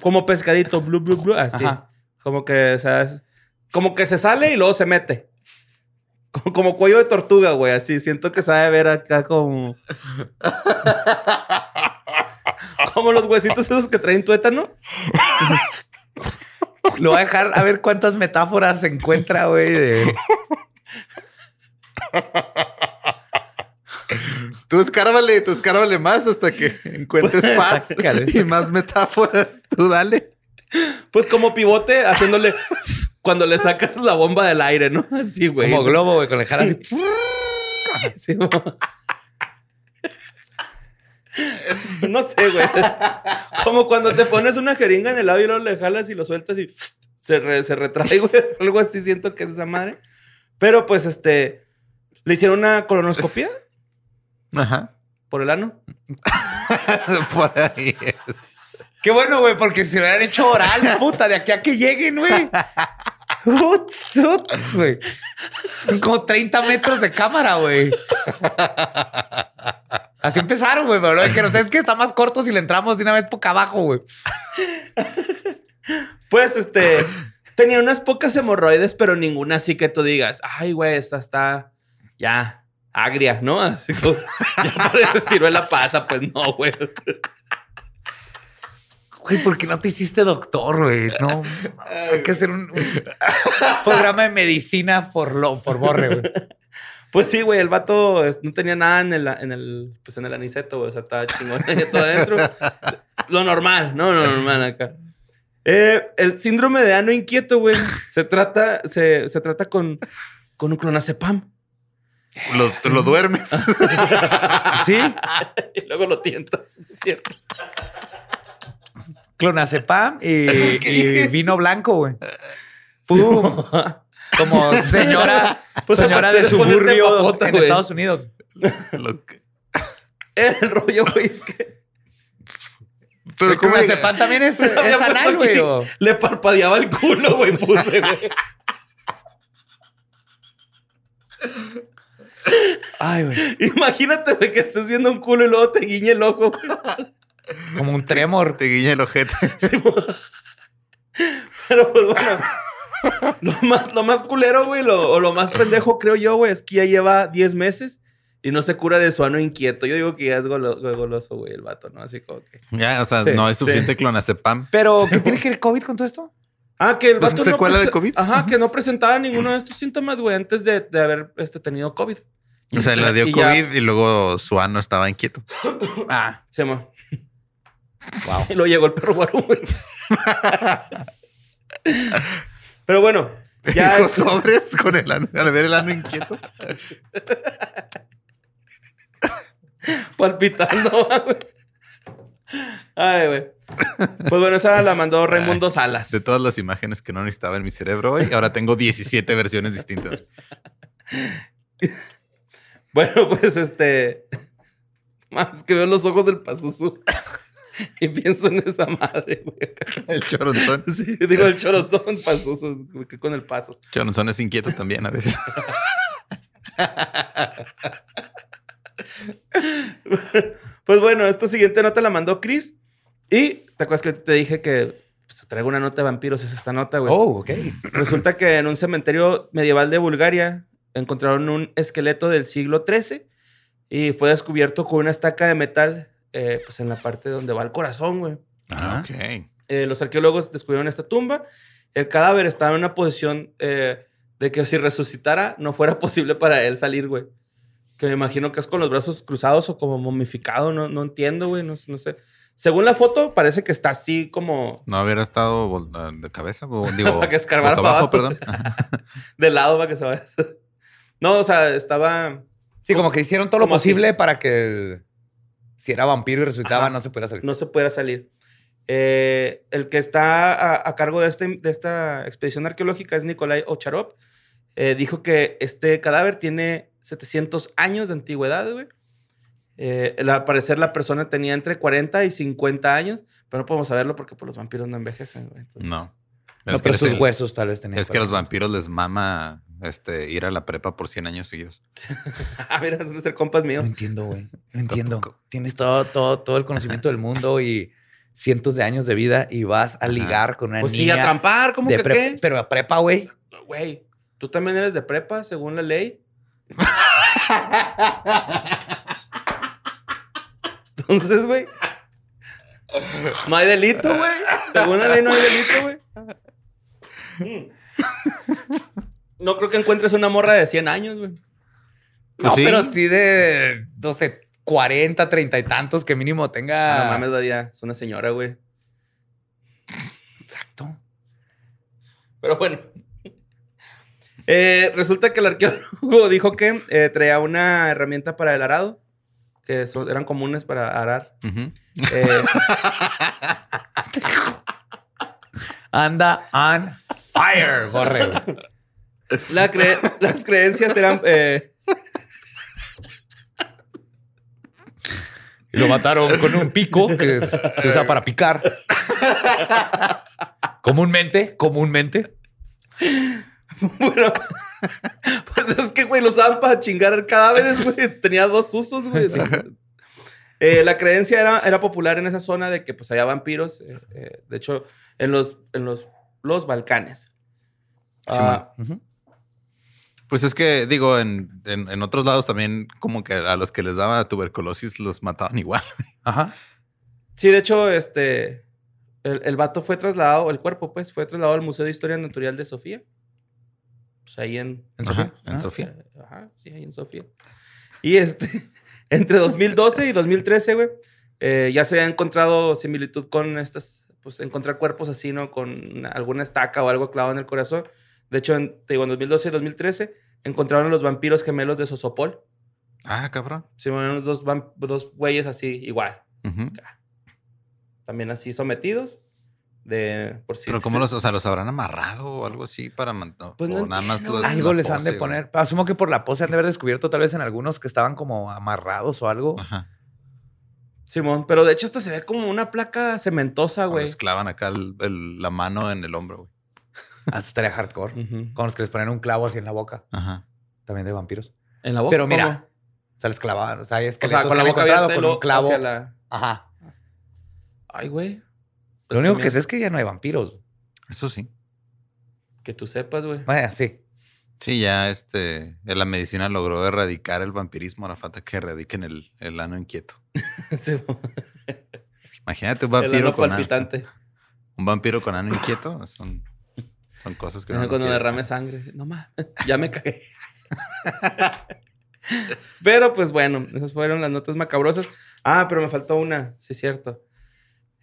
Como pescadito, blu, blu, blu, así. Ajá. Como que, o sea, es- como que se sale y luego se mete. Como, como cuello de tortuga, güey, así. Siento que sabe ver acá como... como los huesitos esos que traen tuétano. Lo voy a dejar a ver cuántas metáforas se encuentra, güey. de- Tú escárvale, tú escárvale más hasta que encuentres paz Sácale. y más metáforas. Tú dale. Pues como pivote, haciéndole... cuando le sacas la bomba del aire, ¿no? Así, güey. Como globo, güey, con el jara así. No sé, güey. Como cuando te pones una jeringa en el labio y luego le jalas y lo sueltas y se, re- se retrae, güey. Algo así siento que es esa madre. Pero pues, este, le hicieron una colonoscopia Ajá. por el ano. Por ahí es. Qué bueno, güey, porque si hubieran hecho oral, puta, de aquí a que lleguen, güey. Uts, uts, güey. Son como 30 metros de cámara, güey. Así empezaron, güey, pero luego dijeron, ¿sabes qué? Está más corto si le entramos de una vez poca abajo, güey. Pues, este, tenía unas pocas hemorroides, pero ninguna así que tú digas, ay, güey, esta está ya agria, ¿no? Así como, ya parece ciruela pasa, pues no, güey. Güey, ¿por qué no te hiciste doctor, güey? No, hay que hacer un, un programa de medicina por lo, por borre, güey. Pues sí, güey, el vato no tenía nada en el, en el, pues en el aniceto, güey. O sea, estaba chingón ahí todo adentro. Lo normal, no, lo normal acá. Eh, el síndrome de ano inquieto, güey, se trata, se, se trata con, con un clonazepam. Lo, lo duermes. Sí, y luego lo tientas, es cierto. clonazepam y, y vino blanco, güey. Pum. Como señora, Pues señora de suburbio papota, en. Estados Unidos. Lo que- El rollo, güey, es que Pero El ¿cómo clonazepam también es, había es anal, güey. le parpadeaba el culo, güey, puse, güey. Ay, güey. Imagínate, güey, que estés viendo un culo y luego te guiñe el ojo, güey. Como un tremor. te guiña el ojete? Pero pues bueno, lo más, lo más culero, güey, lo, o lo más pendejo, creo yo, güey, es que ya lleva 10 meses y no se cura de su ano inquieto. Yo digo que ya es golo- goloso, güey, el vato, ¿no? Así como que. Ya, o sea, Sí, no es sí. suficiente clonazepam. Pero, ¿qué tiene que ver el COVID con todo esto? Ah, que el ¿Es vato. secuela de COVID? Ajá, que no presentaba ninguno de estos síntomas, güey, antes de, de haber este, tenido COVID. O sea, le dio Y ya- COVID y luego su ano estaba inquieto. Ah, se mo. Wow. Y luego llegó el perro guarú, güey. Pero bueno, ya Dijo es- sobres con el ano. Al ver el ano inquieto. palpitando, güey. Ay, güey. Pues bueno, esa la mandó Raimundo Salas. De todas las imágenes que no necesitaba en mi cerebro hoy, ahora tengo 17 versiones distintas. Bueno, pues este. Más que veo los ojos del Pazuzu. Y pienso en esa madre, güey. El choronzón. Sí, digo el chorozón Pazuzu, que con el Pasos. Choronzón es inquieto también a veces. Pues bueno, esta siguiente nota la mandó Chris. Y te acuerdas que te dije que pues, traigo una nota de vampiros, es esta nota, güey. Oh, ok. Resulta que en un cementerio medieval de Bulgaria encontraron un esqueleto del siglo XIII y fue descubierto con una estaca de metal, eh, pues en la parte donde va el corazón, güey. Ah, ok. Eh, los arqueólogos descubrieron esta tumba. El cadáver estaba en una posición eh, de que si resucitara no fuera posible para él salir, güey. Que me imagino que es con los brazos cruzados o como momificado, no, no entiendo, güey, no, no sé. Según la foto, parece que está así como No hubiera estado ah, de cabeza, digo, Para que escarbara para abajo, abajo. perdón. De lado para que se vaya. No, o sea, estaba... Sí, como que hicieron todo lo posible para que si era vampiro y resucitaba, Ajá. no se pudiera salir. no se pudiera salir. Eh, el que está a, a cargo de, este, de esta expedición arqueológica es Nikolai Ocharov. Eh, dijo que este cadáver tiene 700 años de antigüedad, güey. Eh, al parecer la persona tenía entre 40 y 50 años, pero no podemos saberlo porque pues, los vampiros no envejecen, güey. Entonces- No. No, Es pero sus el- huesos tal vez tenían. es que a los vampiros les mama este, ir a la prepa por 100 años seguidos. Ah, mira, han de ser compas No míos. entiendo, güey. No entiendo. Tampoco. Tienes todo, todo, todo el conocimiento del mundo y cientos de años de vida y vas a ligar con una Pues sí, niña a trampar, ¿cómo de que qué? Pero a prepa, güey. Güey, tú también eres de prepa, según la ley. Entonces, güey. No hay delito, güey. Según la ley no hay delito, güey. Mm. No creo que encuentres una morra de 100 años, güey. Pues no, sí. pero sí de, no sé, 40, 30 y tantos que mínimo tenga. No mames, Badía. Es una señora, güey. Exacto. Pero bueno. Eh, resulta que el arqueólogo dijo que eh, traía una herramienta para el arado, que son- eran comunes para arar. Eh, Anda on fire, la cre- las creencias eran... eh, Y lo mataron con un pico que se usa para picar. comúnmente, comúnmente. bueno, pues es que, güey, lo usaban para chingar cadáveres, güey. Tenía dos usos, güey. Eh, la creencia era, era popular en esa zona de que pues había vampiros. eh, eh, de hecho, en los, en los, los Balcanes. Ah, Pues es que, digo, en, en- en otros lados también, como que a los que les daba tuberculosis los mataban igual. Ajá. sí, de hecho, este... El, el vato fue trasladado, el cuerpo, pues, fue trasladado al Museo de Historia Natural de Sofía. Pues ahí en... ¿En Ajá, Sofía? en Ah. Sofía. Eh, Ajá, sí, ahí en Sofía. Y este, entre 2012 y 2013, güey, eh, ya se había encontrado similitud con estas, pues encontrar cuerpos así, ¿no? Con una- alguna estaca o algo clavado en el corazón. De hecho, en, te digo, en 2012 y 2013 encontraron los vampiros gemelos de Sosopol. Ah, cabrón. Sí, bueno, dos, dos güeyes así, igual. Ujú. También así sometidos. De, por si Pero ¿cómo los, o sea, los habrán amarrado o algo así para mantener? Pues no o nada más los- Algo les han de poner. Asumo que por la pose han de haber descubierto tal vez en algunos que estaban como amarrados o algo. Ajá. Simón, pero de hecho hasta se ve como una placa cementosa, O güey. Les clavan acá el- el- la mano en el hombro, güey. Ah, Eso estaría hardcore. Con los que les ponen un clavo así en la boca. Ajá. También de vampiros. En la boca. Pero mira, ¿cómo? o sea, les clavaban. O sea, hay O esqueletos sea, con que la han boca abierta con un clavo. hacia la... Ajá. Ay, güey. Lo Pues único también que sé es que ya no hay vampiros. Eso sí. Que tú sepas, güey. Vaya, sí. Sí, ya este, la medicina logró erradicar el vampirismo. Ahora falta que erradiquen el, el ano inquieto. Sí, Imagínate un el vampiro ano con ano, palpitante. un vampiro con ano inquieto. Son, son cosas que uno no Cuando quiere. derrame sangre. No más. Ya me cagué. Pero pues bueno, esas fueron las notas macabrosas. Ah, pero me faltó una, sí es cierto.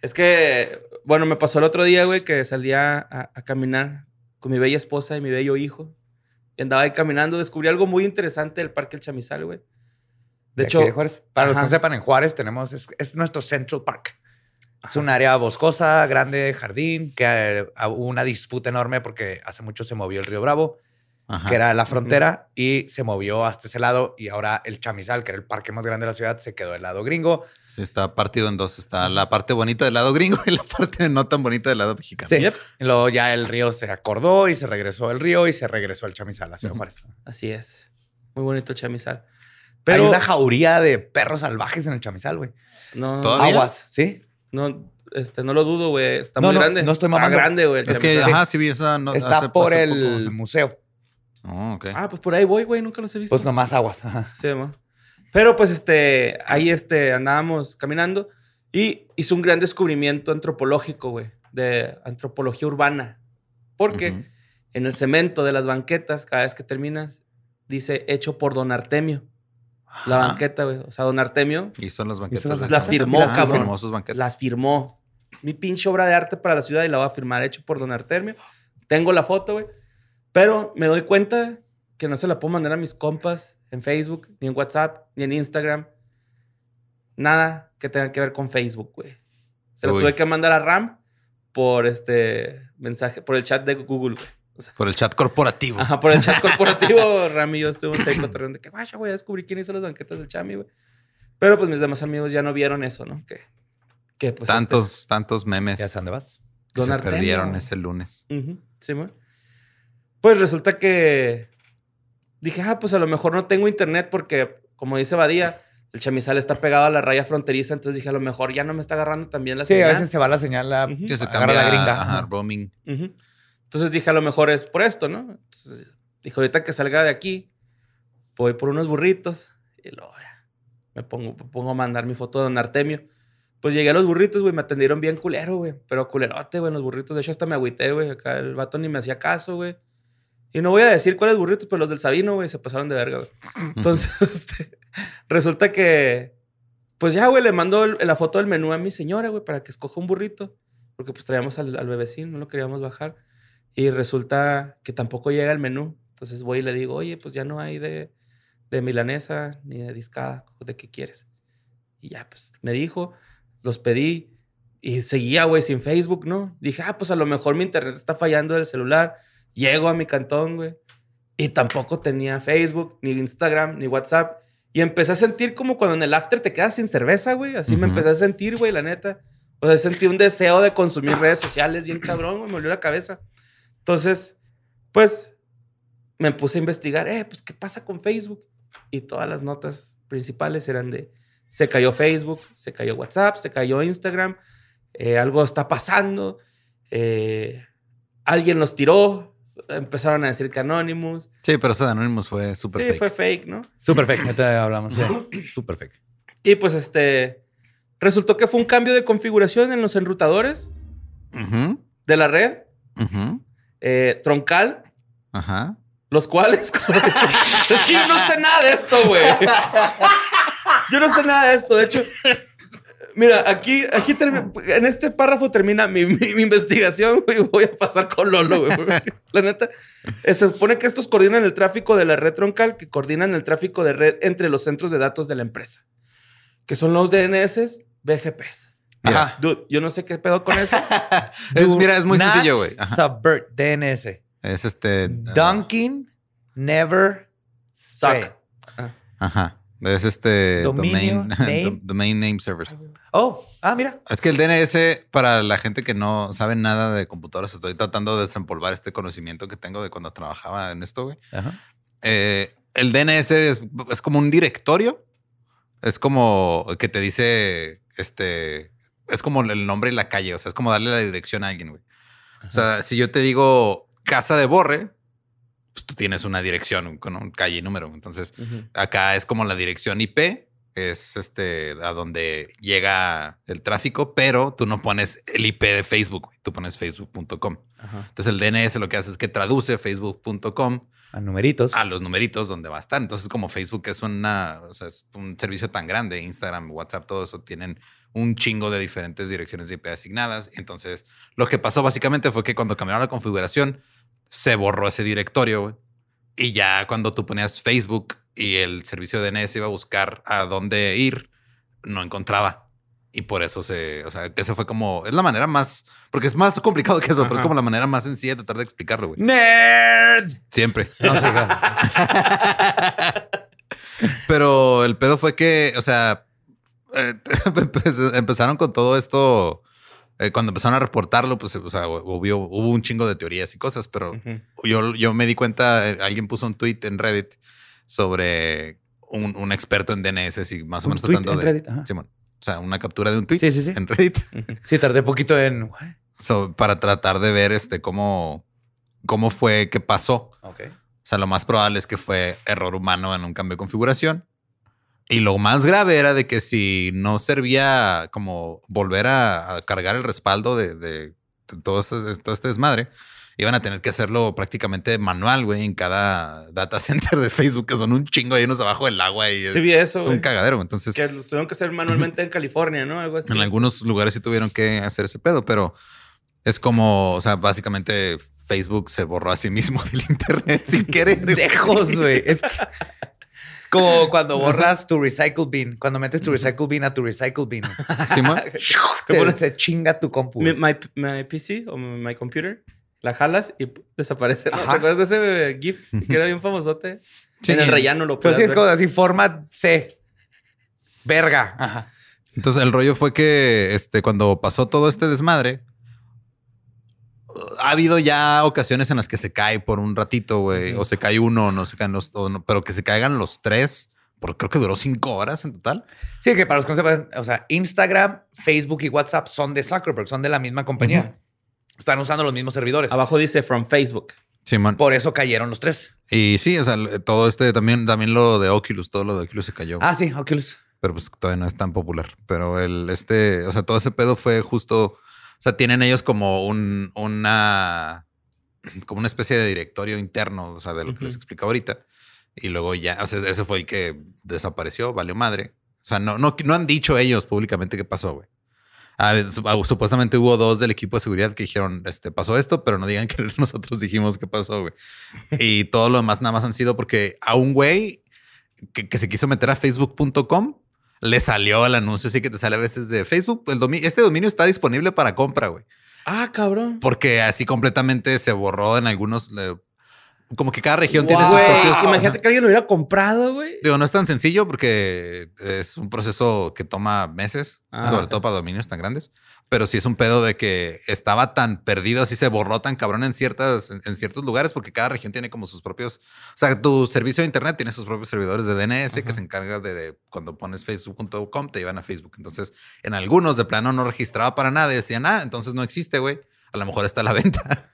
Es que, bueno, me pasó el otro día, güey, que salía a, a caminar con mi bella esposa y mi bello hijo. Y andaba ahí caminando, descubrí algo muy interesante del Parque El Chamizal, güey. De hecho, aquí Juárez. Para los que Ajá. no sepan, en Juárez tenemos, es, es nuestro Central Park. Es un área boscosa, grande, jardín, que eh, hubo una disputa enorme porque hace mucho se movió el río Bravo, Ajá. que era la frontera, y se movió hasta ese lado. Y ahora el Chamizal, que era el parque más grande de la ciudad, se quedó del lado gringo. Sí, está partido en dos. Está la parte bonita del lado gringo y la parte no tan bonita del lado mexicano. Sí. Yep. Y luego ya el río se acordó y se regresó el río y se regresó el Chamizal a Ciudad. Juárez. así es. Muy bonito el Chamizal. Pero hay una jauría de perros salvajes en el Chamizal, güey. no, ¿Todavía? Aguas, ¿sí? no, este, no lo dudo, güey. Está No, muy no, grande. no estoy Está mamando. grande, güey. Es que, ajá, sí vi esa. No, Está hace- por hace el poco. museo. Oh, ok. Ah, pues por ahí voy, güey. Nunca los he visto. Pues nomás aguas. Ajá. Sí, mo. Pero pues este, ahí este, andábamos caminando y hizo un gran descubrimiento antropológico, güey, de antropología urbana. Porque Ujú. en el cemento de las banquetas, cada vez que terminas, dice hecho por Don Artemio. La Ajá. banqueta, güey. O sea, Don Artemio Y son las banquetas. las de- las firmó, Ah, cabrón. Firmó sus banquetas. las firmó. Mi pinche obra de arte para la ciudad y la voy a firmar, hecho por Don Artemio. Tengo la foto, güey. Pero me doy cuenta que no se la puedo mandar a mis compas en Facebook, ni en WhatsApp, ni en Instagram. Nada que tenga que ver con Facebook, güey. Se lo Uy. tuve que mandar a Ram por este mensaje, por el chat de Google, güey. O sea, Por el chat corporativo. Ajá, por el chat corporativo, Ram y yo estuvimos ahí cotorreando de que, vaya, voy a descubrir quién hizo las banquetas del Chami, güey. Pero pues mis demás amigos ya no vieron eso, ¿no? Que, que pues. tantos, tantos memes ¿Ya dónde vas? que Don se Artemio. perdieron ese lunes. este- sí, güey. Pues resulta que dije, ah, pues a lo mejor no tengo internet porque, como dice Badía, el chamizal está pegado a la raya fronteriza. Entonces dije, a lo mejor ya no me está agarrando también la Sí, a señal. veces se va la señal. La, Ujú. Que se agarra la gringa. ajá, roaming. Ujú. Entonces dije, a lo mejor es por esto, ¿no? Entonces, dije, ahorita que salga de aquí, voy por unos burritos y luego ya, me pongo, me pongo a mandar mi foto de Don Artemio. Pues llegué a los burritos, güey, me atendieron bien culero, güey. Pero culerote, güey, en los burritos. De hecho, hasta me agüité, güey. Acá el vato ni me hacía caso, güey. Y no voy a decir cuáles burritos, pero los del Sabino, güey, se pasaron de verga, güey. Entonces, este, resulta que, pues ya, güey, le mando el- la foto del menú a mi señora, güey, para que escoja un burrito. Porque pues traíamos al, al bebecín, no lo queríamos bajar. Y resulta que tampoco llega el menú. Entonces voy y le digo, oye, pues ya no hay de, de milanesa ni de discada. ¿De qué quieres? Y ya, pues me dijo, los pedí y seguía, güey, sin Facebook, ¿no? Dije, ah, pues a lo mejor mi internet está fallando del celular. Llego a mi cantón, güey. Y tampoco tenía Facebook, ni Instagram, ni WhatsApp. Y empecé a sentir como cuando en el after te quedas sin cerveza, güey. Así me empecé a sentir, güey, la neta. O sea, sentí un deseo de consumir redes sociales bien cabrón, güey. Me volvió la cabeza. Entonces, pues, me puse a investigar, eh, pues, ¿qué pasa con Facebook? Y todas las notas principales eran de, se cayó Facebook, se cayó WhatsApp, se cayó Instagram, eh, algo está pasando, eh, alguien los tiró, empezaron a decir que Anonymous. Sí, pero ese de Anonymous fue súper sí, fake. fue fake, ¿no? Super fake. Ahorita hablamos. sí. Super fake. Y pues, este, resultó que fue un cambio de configuración en los enrutadores Ujú, de la red, ujú, eh, troncal, Ajá. Los cuales. es que yo no sé nada de esto, güey. Yo no sé nada de esto. De hecho, mira, aquí, aquí en este párrafo termina mi, mi- mi investigación, güey. Voy a pasar con Lolo, güey. La neta, eh, se supone que estos coordinan el tráfico de la red troncal, que coordinan el tráfico de red entre los centros de datos de la empresa, que son los DNS, BGPs. Mira. Ajá. Dude, yo no sé qué pedo con eso. Es, mira, es muy not sencillo, güey. Subvert DNS. Es este. Dunking never Suck. suck. Ajá. Es este. Dominio, domain, name. dom- domain name servers. Oh, ah, mira. Es que el DNS, para la gente que no sabe nada de computadoras, estoy tratando de desempolvar este conocimiento que tengo de cuando trabajaba en esto, güey. Ajá. Eh, el DNS es, es como un directorio. Es como que te dice, este, es como el nombre y la calle. O sea, es como darle la dirección a alguien, güey. O sea, si yo te digo casa de Borre, pues tú tienes una dirección con un calle y número. Entonces, acá es como la dirección IP, es este a donde llega el tráfico, pero tú no pones el IP de Facebook, tú pones facebook.com. Entonces el DNS lo que hace es que traduce facebook.com A numeritos. a los numeritos donde va a estar. Entonces, como Facebook es una, o sea, es un servicio tan grande, Instagram, WhatsApp, todo eso tienen un chingo de diferentes direcciones de IP asignadas. Entonces, lo que pasó básicamente fue que cuando cambiaron la configuración, se borró ese directorio. güey. Y ya cuando tú ponías Facebook y el servicio de DNS iba a buscar a dónde ir, no encontraba. Y por eso se, o sea, que se fue como, es la manera más, porque es más complicado que eso, pero es como la manera más sencilla de tratar de explicarlo, güey. ¡Nerd! Siempre. No sé. Pero el pedo fue que, o sea, eh, empe- empezaron con todo esto. Eh, cuando empezaron a reportarlo, pues, o sea, obvio, hubo un chingo de teorías y cosas, pero yo, yo me di cuenta, eh, alguien puso un tweet en Reddit sobre un, un experto en DNS y más o ¿Un menos tratando en de. Reddit? Ajá. Simón. O sea, una captura de un tweet Sí, sí, sí. en Reddit Sí, tardé poquito en. so, para tratar de ver este cómo, cómo fue que pasó. Ok. O sea, lo más probable es que fue error humano en un cambio de configuración. Y lo más grave era de que si no servía como volver a, a cargar el respaldo de, de- de todo, este, todo este desmadre, iban a tener que hacerlo prácticamente manual, güey, en cada data center de Facebook, que son un chingo de unos abajo del agua y Sí vi eso, es un cagadero. Entonces, Que los tuvieron que hacer manualmente en California, ¿no? Algo así. en algunos lugares sí tuvieron que hacer ese pedo, pero es como, o sea, básicamente Facebook se borró a sí mismo del internet sin querer. Dejos, güey. Es como cuando borras tu recycle bin. Cuando metes tu recycle bin a tu recycle bin. Simón. Te- se chinga tu compu. Mi, my, my PC o my computer, la jalas y desaparece. ¿no? ¿Te acuerdas de ese GIF que era bien famosote? Sí. En el rellano lo Pero puedes sí es como así, format C. Verga. Ajá. Entonces el rollo fue que este, cuando pasó todo este desmadre, ha habido ya ocasiones en las que se cae por un ratito, güey, o se cae uno, no se caen los, no, pero que se caigan los tres, porque creo que duró cinco horas en total. Sí, que para los que no sepan, o sea, Instagram, Facebook y WhatsApp son de Zuckerberg, son de la misma compañía. Están usando los mismos servidores. Abajo dice from Facebook. Simón. Por eso cayeron los tres. Y sí, o sea, todo este también, también lo de Oculus, todo lo de Oculus se cayó. Ah, sí, Oculus. pero pues todavía no es tan popular. Pero el este, o sea, todo ese pedo fue justo, o sea, tienen ellos como un, una, como una especie de directorio interno, o sea, de lo que les explicaba ahorita. Y luego ya, o sea, ese fue el que desapareció, valió madre. O sea, no, no, no han dicho ellos públicamente qué pasó, güey. Ah, ah, supuestamente hubo dos del equipo de seguridad que dijeron, este, pasó esto, pero no digan que nosotros dijimos qué pasó, güey. Y todo lo demás nada más han sido porque a un güey que, que se quiso meter a facebook.com le salió el anuncio así que te sale a veces de Facebook. El este dominio está disponible para compra, güey. Ah, cabrón. Porque así completamente se borró en algunos. Como que cada región tiene sus propios. Imagínate que alguien lo hubiera comprado, güey. Digo, no es tan sencillo porque es un proceso que toma meses, Ah. sobre todo para dominios tan grandes. Pero sí es un pedo de que estaba tan perdido, así se borró tan cabrón en ciertas, en, en ciertos lugares, porque cada región tiene como sus propios. O sea, tu servicio de internet tiene sus propios servidores de DNS que se encarga de, de cuando pones facebook.com, te llevan a Facebook. Entonces, en algunos de plano no registraba para nada y decían, ah, entonces no existe, güey. A lo mejor está a la venta.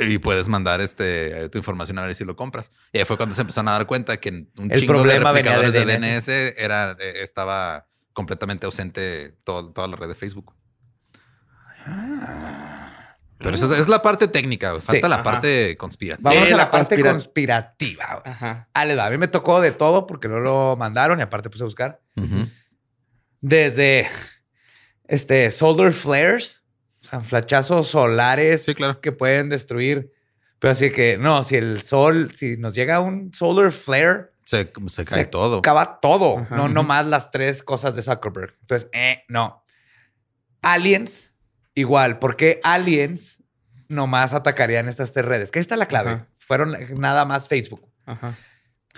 Y puedes mandar este, tu información a ver si lo compras. Y ahí fue cuando se empezaron a dar cuenta que un El chingo de replicadores de DNS. Era, eh, estaba completamente ausente todo- toda la red de Facebook. Pero esa es, es la parte técnica, falta Sí, la ajá. parte conspirativa. Vamos Sí, a la, la parte conspira- conspirativa. Ajá. Ah, les va. A mí me tocó de todo porque no lo mandaron y aparte puse a buscar. Desde este solar flares, sea, flachazos solares Sí, claro. que pueden destruir. Pero así que no, si el sol, si nos llega un solar flare, Se, se cae todo. acaba todo. Ajá. No, no más las tres cosas de Zuckerberg. Entonces, eh, no. Aliens, igual. ¿Por qué aliens nomás atacarían estas tres redes? Que ahí está la clave. Ajá. Fueron nada más Facebook. Ajá.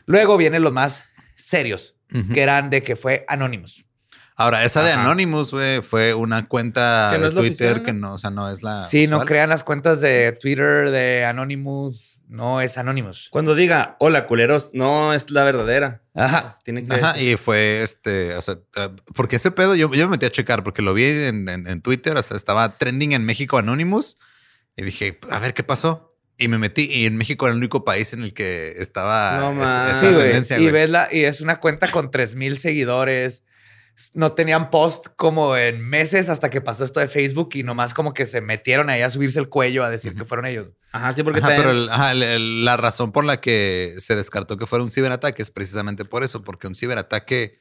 Luego vienen los más serios, que eran de que fue Anonymous. Ahora, esa de Ajá. Anonymous, güey, fue una cuenta no de Twitter oficial, ¿no? que no, o sea, no es la. sí, no crean las cuentas de Twitter de Anonymous. No es Anonymous. Cuando diga hola, culeros, no es la verdadera. Ajá. Pues tiene que Ajá, decir- y fue este, o sea, eh, porque ese pedo yo, yo me metí a checar porque lo vi en, en- en Twitter, o sea, estaba trending en México Anonymous y dije, a ver qué pasó. Y me metí y en México era el único país en el que estaba No esa Sí, tendencia, Y ves la, y es una cuenta con 3000 seguidores. No tenían post como en meses hasta que pasó esto de Facebook y nomás como que se metieron ahí a subirse el cuello a decir que fueron ellos. Ajá, sí, porque Ajá, también- pero el- ajá, el- el- la razón por la que se descartó que fuera un ciberataque es precisamente por eso, porque un ciberataque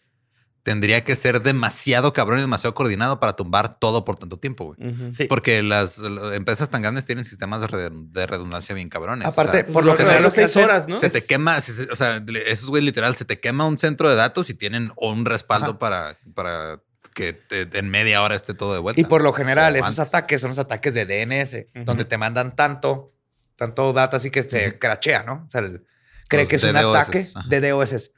tendría que ser demasiado cabrón y demasiado coordinado para tumbar todo por tanto tiempo, güey. Sí. Porque las las empresas tan grandes tienen sistemas de redun- de redundancia bien cabrones. O Aparte, sea, por lo Lo general, las seis horas, ¿no? se te quema, se- se- o sea, esos güey literal, se te quema un centro de datos y tienen un respaldo Ajá. para, para que te- en media hora esté todo de vuelta. Y por lo general, esos antes. ataques son los ataques de DNS, donde te mandan tanto, tanto data así que se crachea, ¿no? O sea, el- cree Los que es un ataque ajá. de DOS.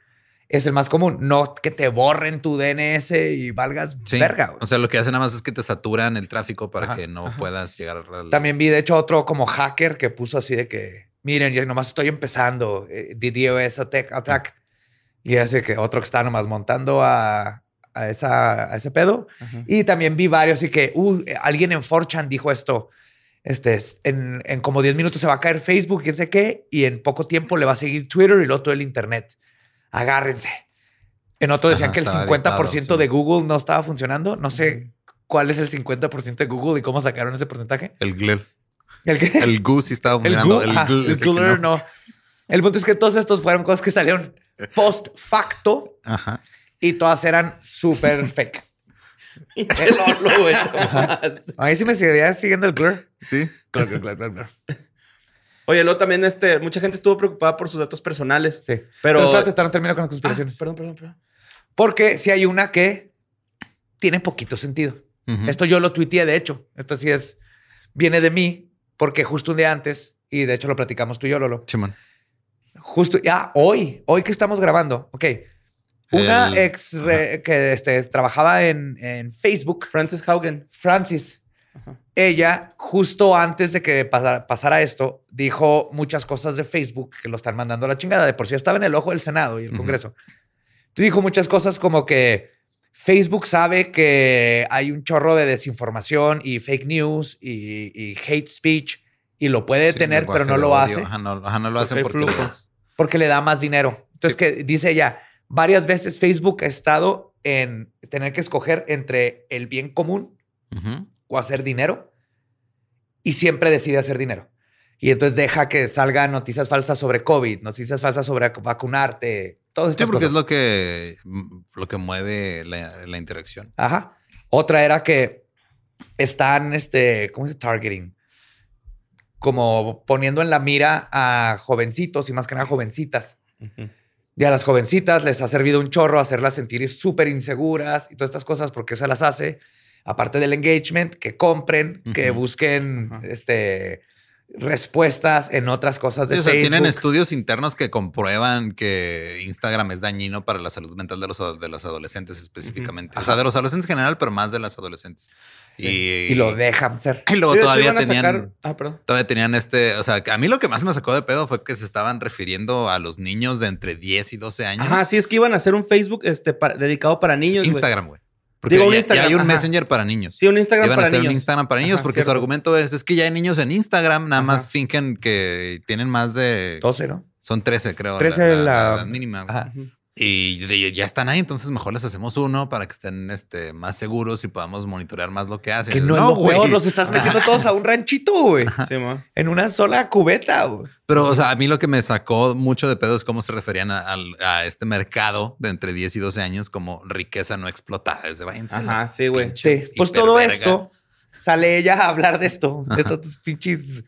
Es el más común, no que te borren tu DNS y valgas Sí. verga. O sea, lo que hacen nada más es que te saturan el tráfico para Ajá, que no ajá. puedas llegar al. También vi, de hecho, otro como hacker que puso así de que, miren, yo nomás estoy empezando, eh, the DOS attack. attack. Y hace que otro que está nomás montando a, a, esa, a ese pedo. Ajá. Y también vi varios y que uh, alguien en 4chan dijo esto. Este, es- en, en como 10 minutos se va a caer Facebook, quién sé qué, y en poco tiempo le va a seguir Twitter y luego todo el Internet. Agárrense. En otro decían Ajá, que el estaba 50% editado, de. Google no estaba funcionando. No sé cuál es el 50% de Google y cómo sacaron ese porcentaje. El GLER. ¿El qué? El GU sí estaba funcionando. El, ajá, GL el es el que Glur no. no. El punto es que todos estos fueron cosas que salieron post facto Ajá. y todas eran súper fake. Lolo, güey. A mí sí me seguiría siguiendo el Glur. Sí. Glur, glur, glur. Oye, luego también este, mucha gente estuvo preocupada por sus datos personales. Sí. Pero, Pero, espérate, termino con las Ah, conspiraciones. perdón, perdón, perdón. Porque si hay una que tiene poquito sentido. Esto yo lo tuiteé, de hecho. Esto sí es, viene de mí, porque justo un día antes, y de hecho lo platicamos tú y yo, Lolo. Simón. Justo, ya hoy, hoy que estamos grabando, ok. Una El- ex re- que este, trabajaba en, en Facebook, Francis Haugen. Francis, Ajá. Ella, justo antes de que pasara, pasara esto, dijo muchas cosas de Facebook que lo están mandando a la chingada. De por sí estaba en el ojo del Senado y el. Congreso. Entonces dijo muchas cosas como que Facebook sabe que hay un chorro de desinformación y fake news y, y hate speech y lo puede Sí, detener, pero no lo odio. hace Ajá, no, ajá, no lo Porque hacen porque le da más dinero. Entonces, que dice ella, varias veces Facebook ha estado en tener que escoger entre el bien común Ujú. O hacer dinero y siempre decide hacer dinero. Y entonces deja que salgan noticias falsas sobre COVID, noticias falsas sobre vacunarte, todas Sí, estas porque cosas. es lo que, lo que mueve la, la interacción. Ajá. Otra era que están, este, ¿cómo se dice? Targeting. Como poniendo en la mira a jovencitos y más que nada jovencitas. Ujú. Y a las jovencitas les ha servido un chorro hacerlas sentir súper inseguras y todas estas cosas porque se las hace. Aparte del engagement, que compren, que busquen este, respuestas en otras cosas de Sí, o sea, Facebook. tienen estudios internos que comprueban que Instagram es dañino para la salud mental de los, de los adolescentes específicamente. O sea, de los adolescentes en general, pero más de las adolescentes. Sí. Y, Y lo dejan ser. y luego Sí, todavía tenían... sacar- Ah, perdón. Todavía tenían este, o sea, a mí lo que más me sacó de pedo fue que se estaban refiriendo a los niños de entre 10 y 12 años. Ajá, sí, es que iban a hacer un Facebook este, para- dedicado para niños. Instagram, güey. Porque Digo, un ya, ya hay un ajá. Messenger para niños. Sí, un Instagram Iban a para hacer niños. un Instagram para niños Ajá, porque su cierto. argumento es, es que ya hay niños en Instagram, nada más Ajá. fingen que tienen más de... 12, ¿no? Son 13, creo. 13 la- edad mínima. güey. Ajá. Y de- ya están ahí, entonces mejor les hacemos uno para que estén este, más seguros y podamos monitorear más lo que hacen. Que no, es lo peor, los estás metiendo todos a un ranchito, güey. Sí. En una sola cubeta, güey. Pero, o sea, a mí lo que me sacó mucho de pedo es cómo se referían a, al- a este mercado de entre 10 y 12 años como riqueza no explotada. A la Ajá, sí, güey. Sí, pues todo esto sale ella a hablar de esto, de estos pinches.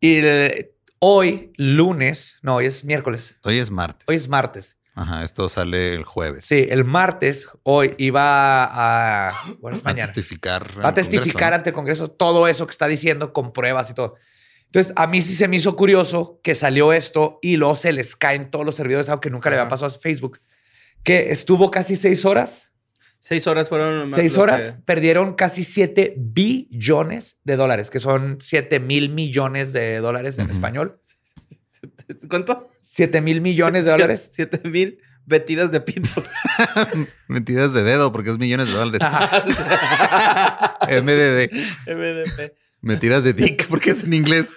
Y el- hoy, lunes, no, hoy es miércoles, Hoy es martes. hoy es martes. Ajá, esto sale el jueves. Sí, el martes, hoy iba a. Bueno, es A testificar. Va a testificar Congreso, ante el Congreso todo eso que está diciendo con pruebas y todo. Entonces, a mí sí se me hizo curioso que salió esto y luego se les caen todos los servidores, algo que nunca le había pasado a Facebook, que estuvo casi seis horas. Seis horas fueron. Seis horas, que- perdieron casi 7 billones de dólares, que son 7 mil millones de dólares en español. ¿Cuánto? 7 mil millones de dólares. Siete mil metidas de pito. Metidas de dedo porque es millones de dólares. MDD. MDP. Metidas de dick porque es en inglés.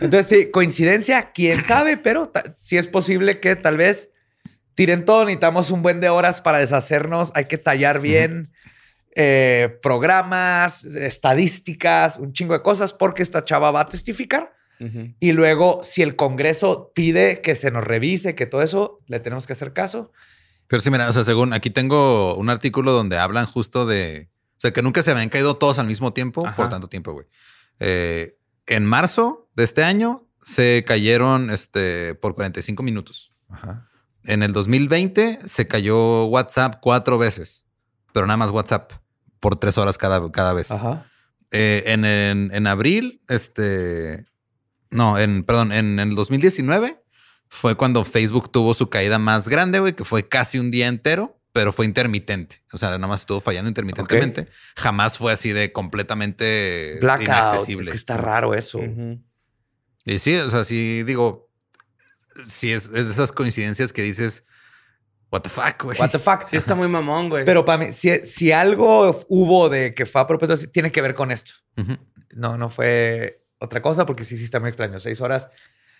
Entonces, sí, coincidencia, quién sabe, pero sí es posible que tal vez tiren todo. Necesitamos un buen de horas para deshacernos. Hay que tallar bien eh, programas, estadísticas, un chingo de cosas, porque esta chava va a testificar. Y luego, si el Congreso pide que se nos revise, que todo eso, le tenemos que hacer caso. Pero sí, mira, o sea, según aquí tengo un artículo donde hablan justo de. O sea, que nunca se habían caído todos al mismo tiempo Ajá. por tanto tiempo, güey. Eh, en marzo de este año se cayeron este, por 45 minutos. En el 2020 se cayó WhatsApp cuatro veces, pero nada más WhatsApp por tres horas cada, cada vez. Eh, en, en- en abril, este. No, en, perdón, en, el 2019 fue cuando Facebook tuvo su caída más grande, güey, que fue casi un día entero, pero fue intermitente. O sea, nada más estuvo fallando intermitentemente. Jamás fue así de completamente Blackout. inaccesible. Es que está raro eso. Y sí, o sea, sí digo, sí es, es de esas coincidencias que dices, what the fuck, güey. What the fuck. Sí está muy mamón, güey. Pero para mí, si, si algo hubo de que fue a propósito, tiene que ver con esto. Ujú. No, no fue otra cosa, porque sí, sí está muy extraño. Seis horas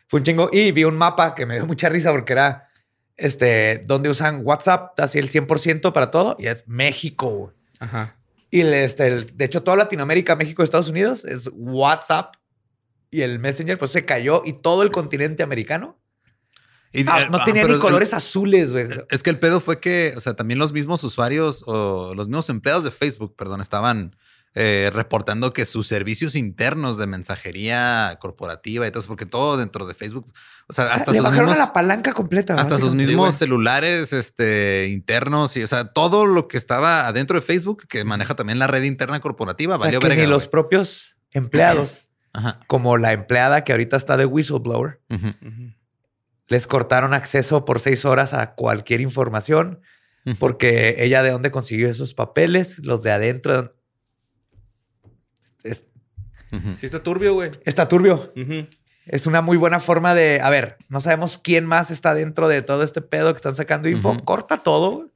fue un chingo. Y vi un mapa que me dio mucha risa porque era este, donde usan WhatsApp, así el 100% para todo, y es México. güey. Ajá. Y el, este, el- de hecho, toda Latinoamérica, México, Estados Unidos es WhatsApp. Y el Messenger, pues se cayó y todo el continente americano. Y, Ah, eh, no ah, tenía ni el- colores azules, güey. Es que el pedo fue que, o sea, también los mismos usuarios o los mismos empleados de Facebook, perdón, estaban eh, reportando que sus servicios internos de mensajería corporativa y todo eso, porque todo dentro de Facebook, o sea, hasta Le sus bajaron mismos, la palanca completa. hasta sus mismos celulares este, internos y, o sea, todo lo que estaba adentro de Facebook, que maneja también la red interna corporativa, O sea, valió que verga. ni los propios empleados, Ajá. como la empleada que ahorita está de whistleblower. Les cortaron acceso por seis horas a cualquier información porque ella de dónde consiguió esos papeles, los de adentro. Es-. Sí está turbio, güey. Está turbio. Es una muy buena forma de, a ver, no sabemos quién más está dentro de todo este pedo que están sacando info. Corta todo.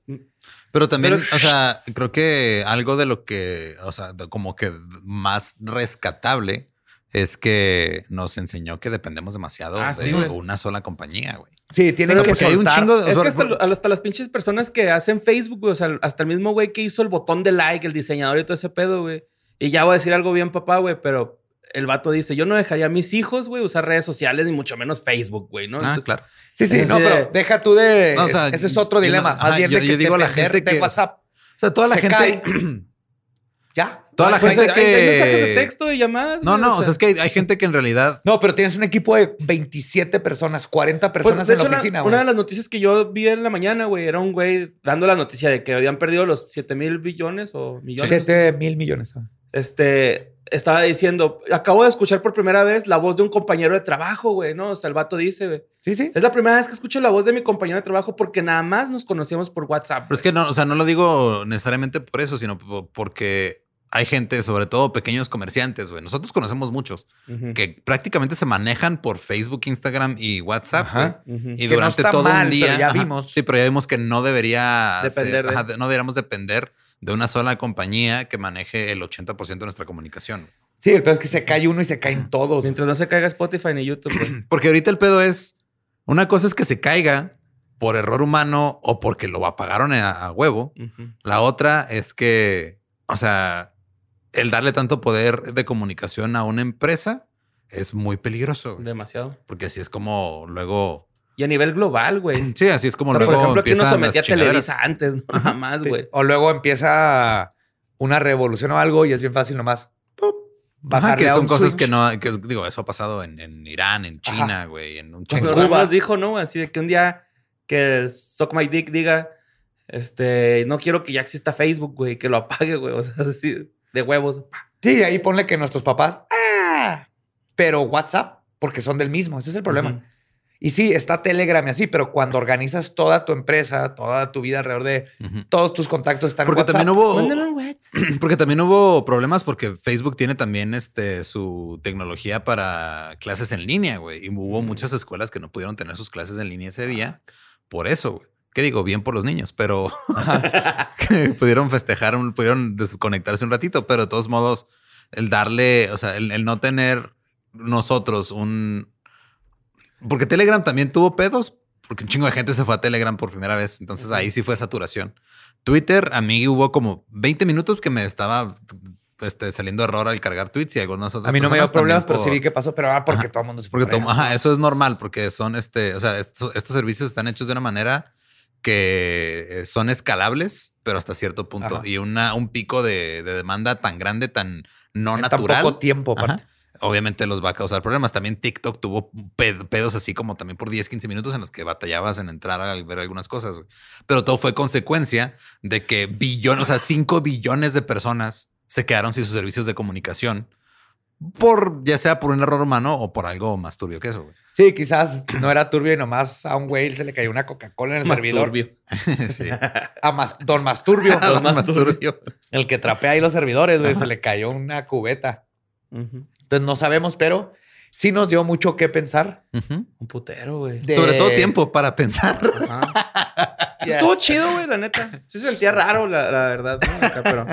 Pero también, Pero- o sea, creo que algo de lo que, o sea, como que más rescatable es que nos enseñó que dependemos demasiado Ah, de sí, una sola compañía, güey. Sí, tienes Pero que porque hay un soltar. chingo de- Es que hasta, hasta las pinches personas que hacen Facebook, güey, o sea, hasta el mismo güey que hizo el botón de like, el diseñador y todo ese pedo, güey. Y ya voy a decir algo bien, papá, güey, pero el vato dice, yo no dejaría a mis hijos, güey, usar redes sociales, ni mucho menos Facebook, güey, ¿no? Ah, Entonces, claro. Sí, sí, no, de- pero deja tú de. No, o sea, ese es otro yo dilema. no- ajá, yo- que digo a la gente de que- WhatsApp. O sea, toda la Se gente. cae. Ya. Toda la Pues, gente hay- hay mensajes de que. texto y llamadas. No, no, o sea, es que hay, hay gente que en realidad. No, pero tienes un equipo de 27 personas, 40 Pues, personas de en la hecho, la- oficina, una güey. de las noticias que yo vi en la mañana, güey, era un güey dando la noticia de que habían perdido los 7 mil billones o millones. 7 mil millones. ah. Este, estaba diciendo, acabo de escuchar por primera vez la voz de un compañero de trabajo, güey, ¿no? O sea, el vato dice, güey. Sí, sí. Es la primera vez que escucho la voz de mi compañero de trabajo porque nada más nos conocíamos por WhatsApp. Pero es que no, o sea, no lo digo necesariamente por eso, sino po- porque hay gente, sobre todo pequeños comerciantes, güey. Nosotros conocemos muchos que prácticamente se manejan por Facebook, Instagram y WhatsApp, Ajá. güey. Ujú. Y Que no durante está todo mal, un día. pero ya ajá, vimos. Sí, pero ya vimos que no debería Depender ser- de- ajá, no deberíamos depender de una sola compañía que maneje el 80% de nuestra comunicación. Sí, el peor es que se cae uno y se caen todos. Mientras no se caiga Spotify ni YouTube, güey. Porque ahorita el pedo es. Una cosa es que se caiga por error humano o porque lo apagaron a, a huevo. La otra es que, o sea, el darle tanto poder de comunicación a una empresa es muy peligroso. güey. Demasiado. Porque así es como luego. Y a nivel global, güey. Sí, así es como O sea, por luego. ejemplo, aquí sometía. Televisa antes, ¿no? Nada más, Sí. güey. O luego empieza una revolución o algo y es bien fácil nomás. Ajá, que a son un cosas switch. que no, que digo, eso ha pasado en, en Irán, en China, güey, en un chingo. Cuba. Ramos dijo, ¿no? Así de que un día que Suck My Dick diga, este, no quiero que ya exista Facebook, güey, que lo apague, güey. O sea, así, de huevos. Sí, ahí ponle que nuestros papás. ¡Ah! Pero WhatsApp, porque son del mismo. Ese es el problema. Y sí, está Telegram y así, pero cuando organizas toda tu empresa, toda tu vida alrededor de todos tus contactos están en Porque WhatsApp. también hubo. En. Porque también hubo problemas porque Facebook tiene también este su tecnología para clases en línea, güey. Y hubo muchas escuelas que no pudieron tener sus clases en línea ese día por eso, güey. ¿Qué digo? Bien por los niños, pero que pudieron festejar, pudieron desconectarse un ratito, pero de todos modos, el darle, o sea, el, el no tener nosotros un... Porque Telegram también tuvo pedos, porque un chingo de gente se fue a Telegram por primera vez. Entonces ahí sí fue saturación. Twitter, a mí hubo como 20 minutos que me estaba este, saliendo error al cargar tweets y algunas otras A mí no me dio problemas, pero sí vi que pasó, pero ah, porque Ajá. todo el mundo se fue. Porque ajá, eso es normal, porque son este, o sea, estos servicios están hechos de una manera que eh, son escalables, pero hasta cierto punto. Ajá. Y una, un pico de, de demanda tan grande, tan no En tan natural. poco tiempo, aparte. Obviamente los va a causar problemas. También TikTok tuvo ped- pedos así como también por 10, 15 minutos en los que batallabas en entrar a ver algunas cosas. Pero todo fue consecuencia de que billones, o sea, 5 billones de personas se quedaron sin sus servicios de comunicación por ya sea por un error humano o por algo más turbio que eso. güey. Sí, quizás no era turbio y nomás a un güey se le cayó una Coca-Cola en el servidor. turbio. sí. A Mas- Don Masturbio, Don Más Masturbio. turbio. el que trapea ahí los servidores, güey, Ajá. se le cayó una cubeta. Entonces no sabemos, pero sí nos dio mucho que pensar. Un putero, güey. De- Sobre todo tiempo para pensar. Yes. Estuvo chido, güey, la neta. Sí se sentía raro, la, la verdad. ¿no? Acá, pero...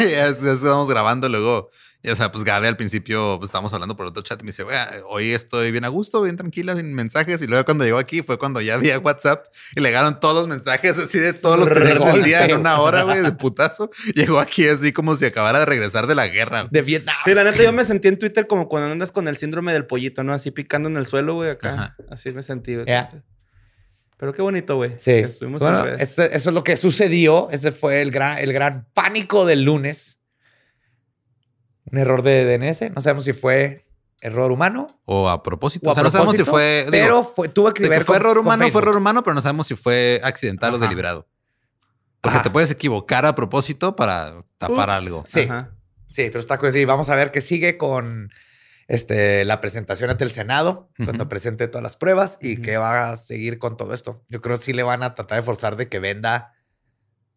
ya, ya estábamos grabando luego. Y, o sea, pues Gabe al principio pues, estábamos hablando por otro chat y me dice, güey, hoy estoy bien a gusto, bien tranquila, sin mensajes. Y luego cuando llegó aquí fue cuando ya había WhatsApp y le llegaron todos los mensajes así de todos los pendejos del día en una hora, güey, de putazo. Llegó aquí así como si acabara de regresar de la guerra. De Vietnam. Sí, la neta, yo me sentí en Twitter como cuando andas con el síndrome del pollito, ¿no? Así picando en el suelo, güey, acá. Ajá. Así me sentí, güey. Pero qué bonito, güey. Sí. Bueno, ese- eso es lo que sucedió. Ese fue el gran, el gran pánico del lunes. Un error de DNS. No sabemos si fue error humano O a propósito. o a o sea, no sabemos si fue. digo, pero fue, tuvo que ver que fue con- error con humano, fue error humano, pero no sabemos si fue accidental o deliberado. Porque Ajá. te puedes equivocar a propósito para tapar Ups. algo. Sí. Ajá. Sí, pero está cool. Sí, vamos a ver qué sigue con este, la presentación ante el Senado, cuando presente todas las pruebas y qué va a seguir con todo esto. Yo creo que sí le van a tratar de forzar de que venda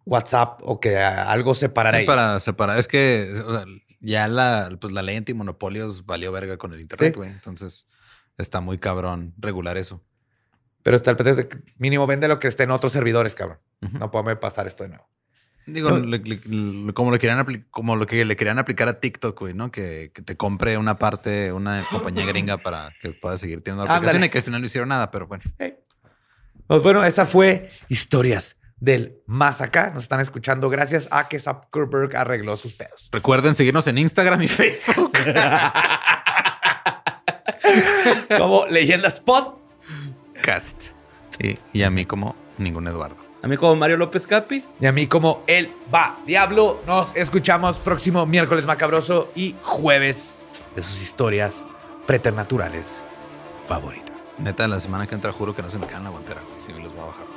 WhatsApp o que algo separara Sí, ahí. para separar. Es que o sea, ya la, pues, la ley antimonopolios valió verga con el internet, Sí. güey. Entonces está muy cabrón regular eso. Pero está el de que mínimo vende lo que esté en otros servidores, cabrón. Ujú. No puede pasar esto de nuevo. Digo, No. le- le- le- como, lo querían como lo que le querían aplicar a TikTok, güey, ¿no? Que, que te compre una parte, una compañía gringa para que puedas seguir teniendo la aplicación Ándale. y que al final no hicieron nada, pero bueno. Pues bueno, esa fue historias del más acá. Nos están escuchando gracias a que Zuckerberg arregló sus pedos. Recuerden seguirnos en Instagram y Facebook. Como Leyendas Pod. Cast. Sí, y a mí como ningún Eduardo. A mí como Mario López Capi. Y a mí como El Va Diablo. Nos escuchamos próximo miércoles macabroso y jueves de sus historias preternaturales favoritas. Neta, la semana que entra juro que no se me caen la guantera. Sí, me los voy a bajar.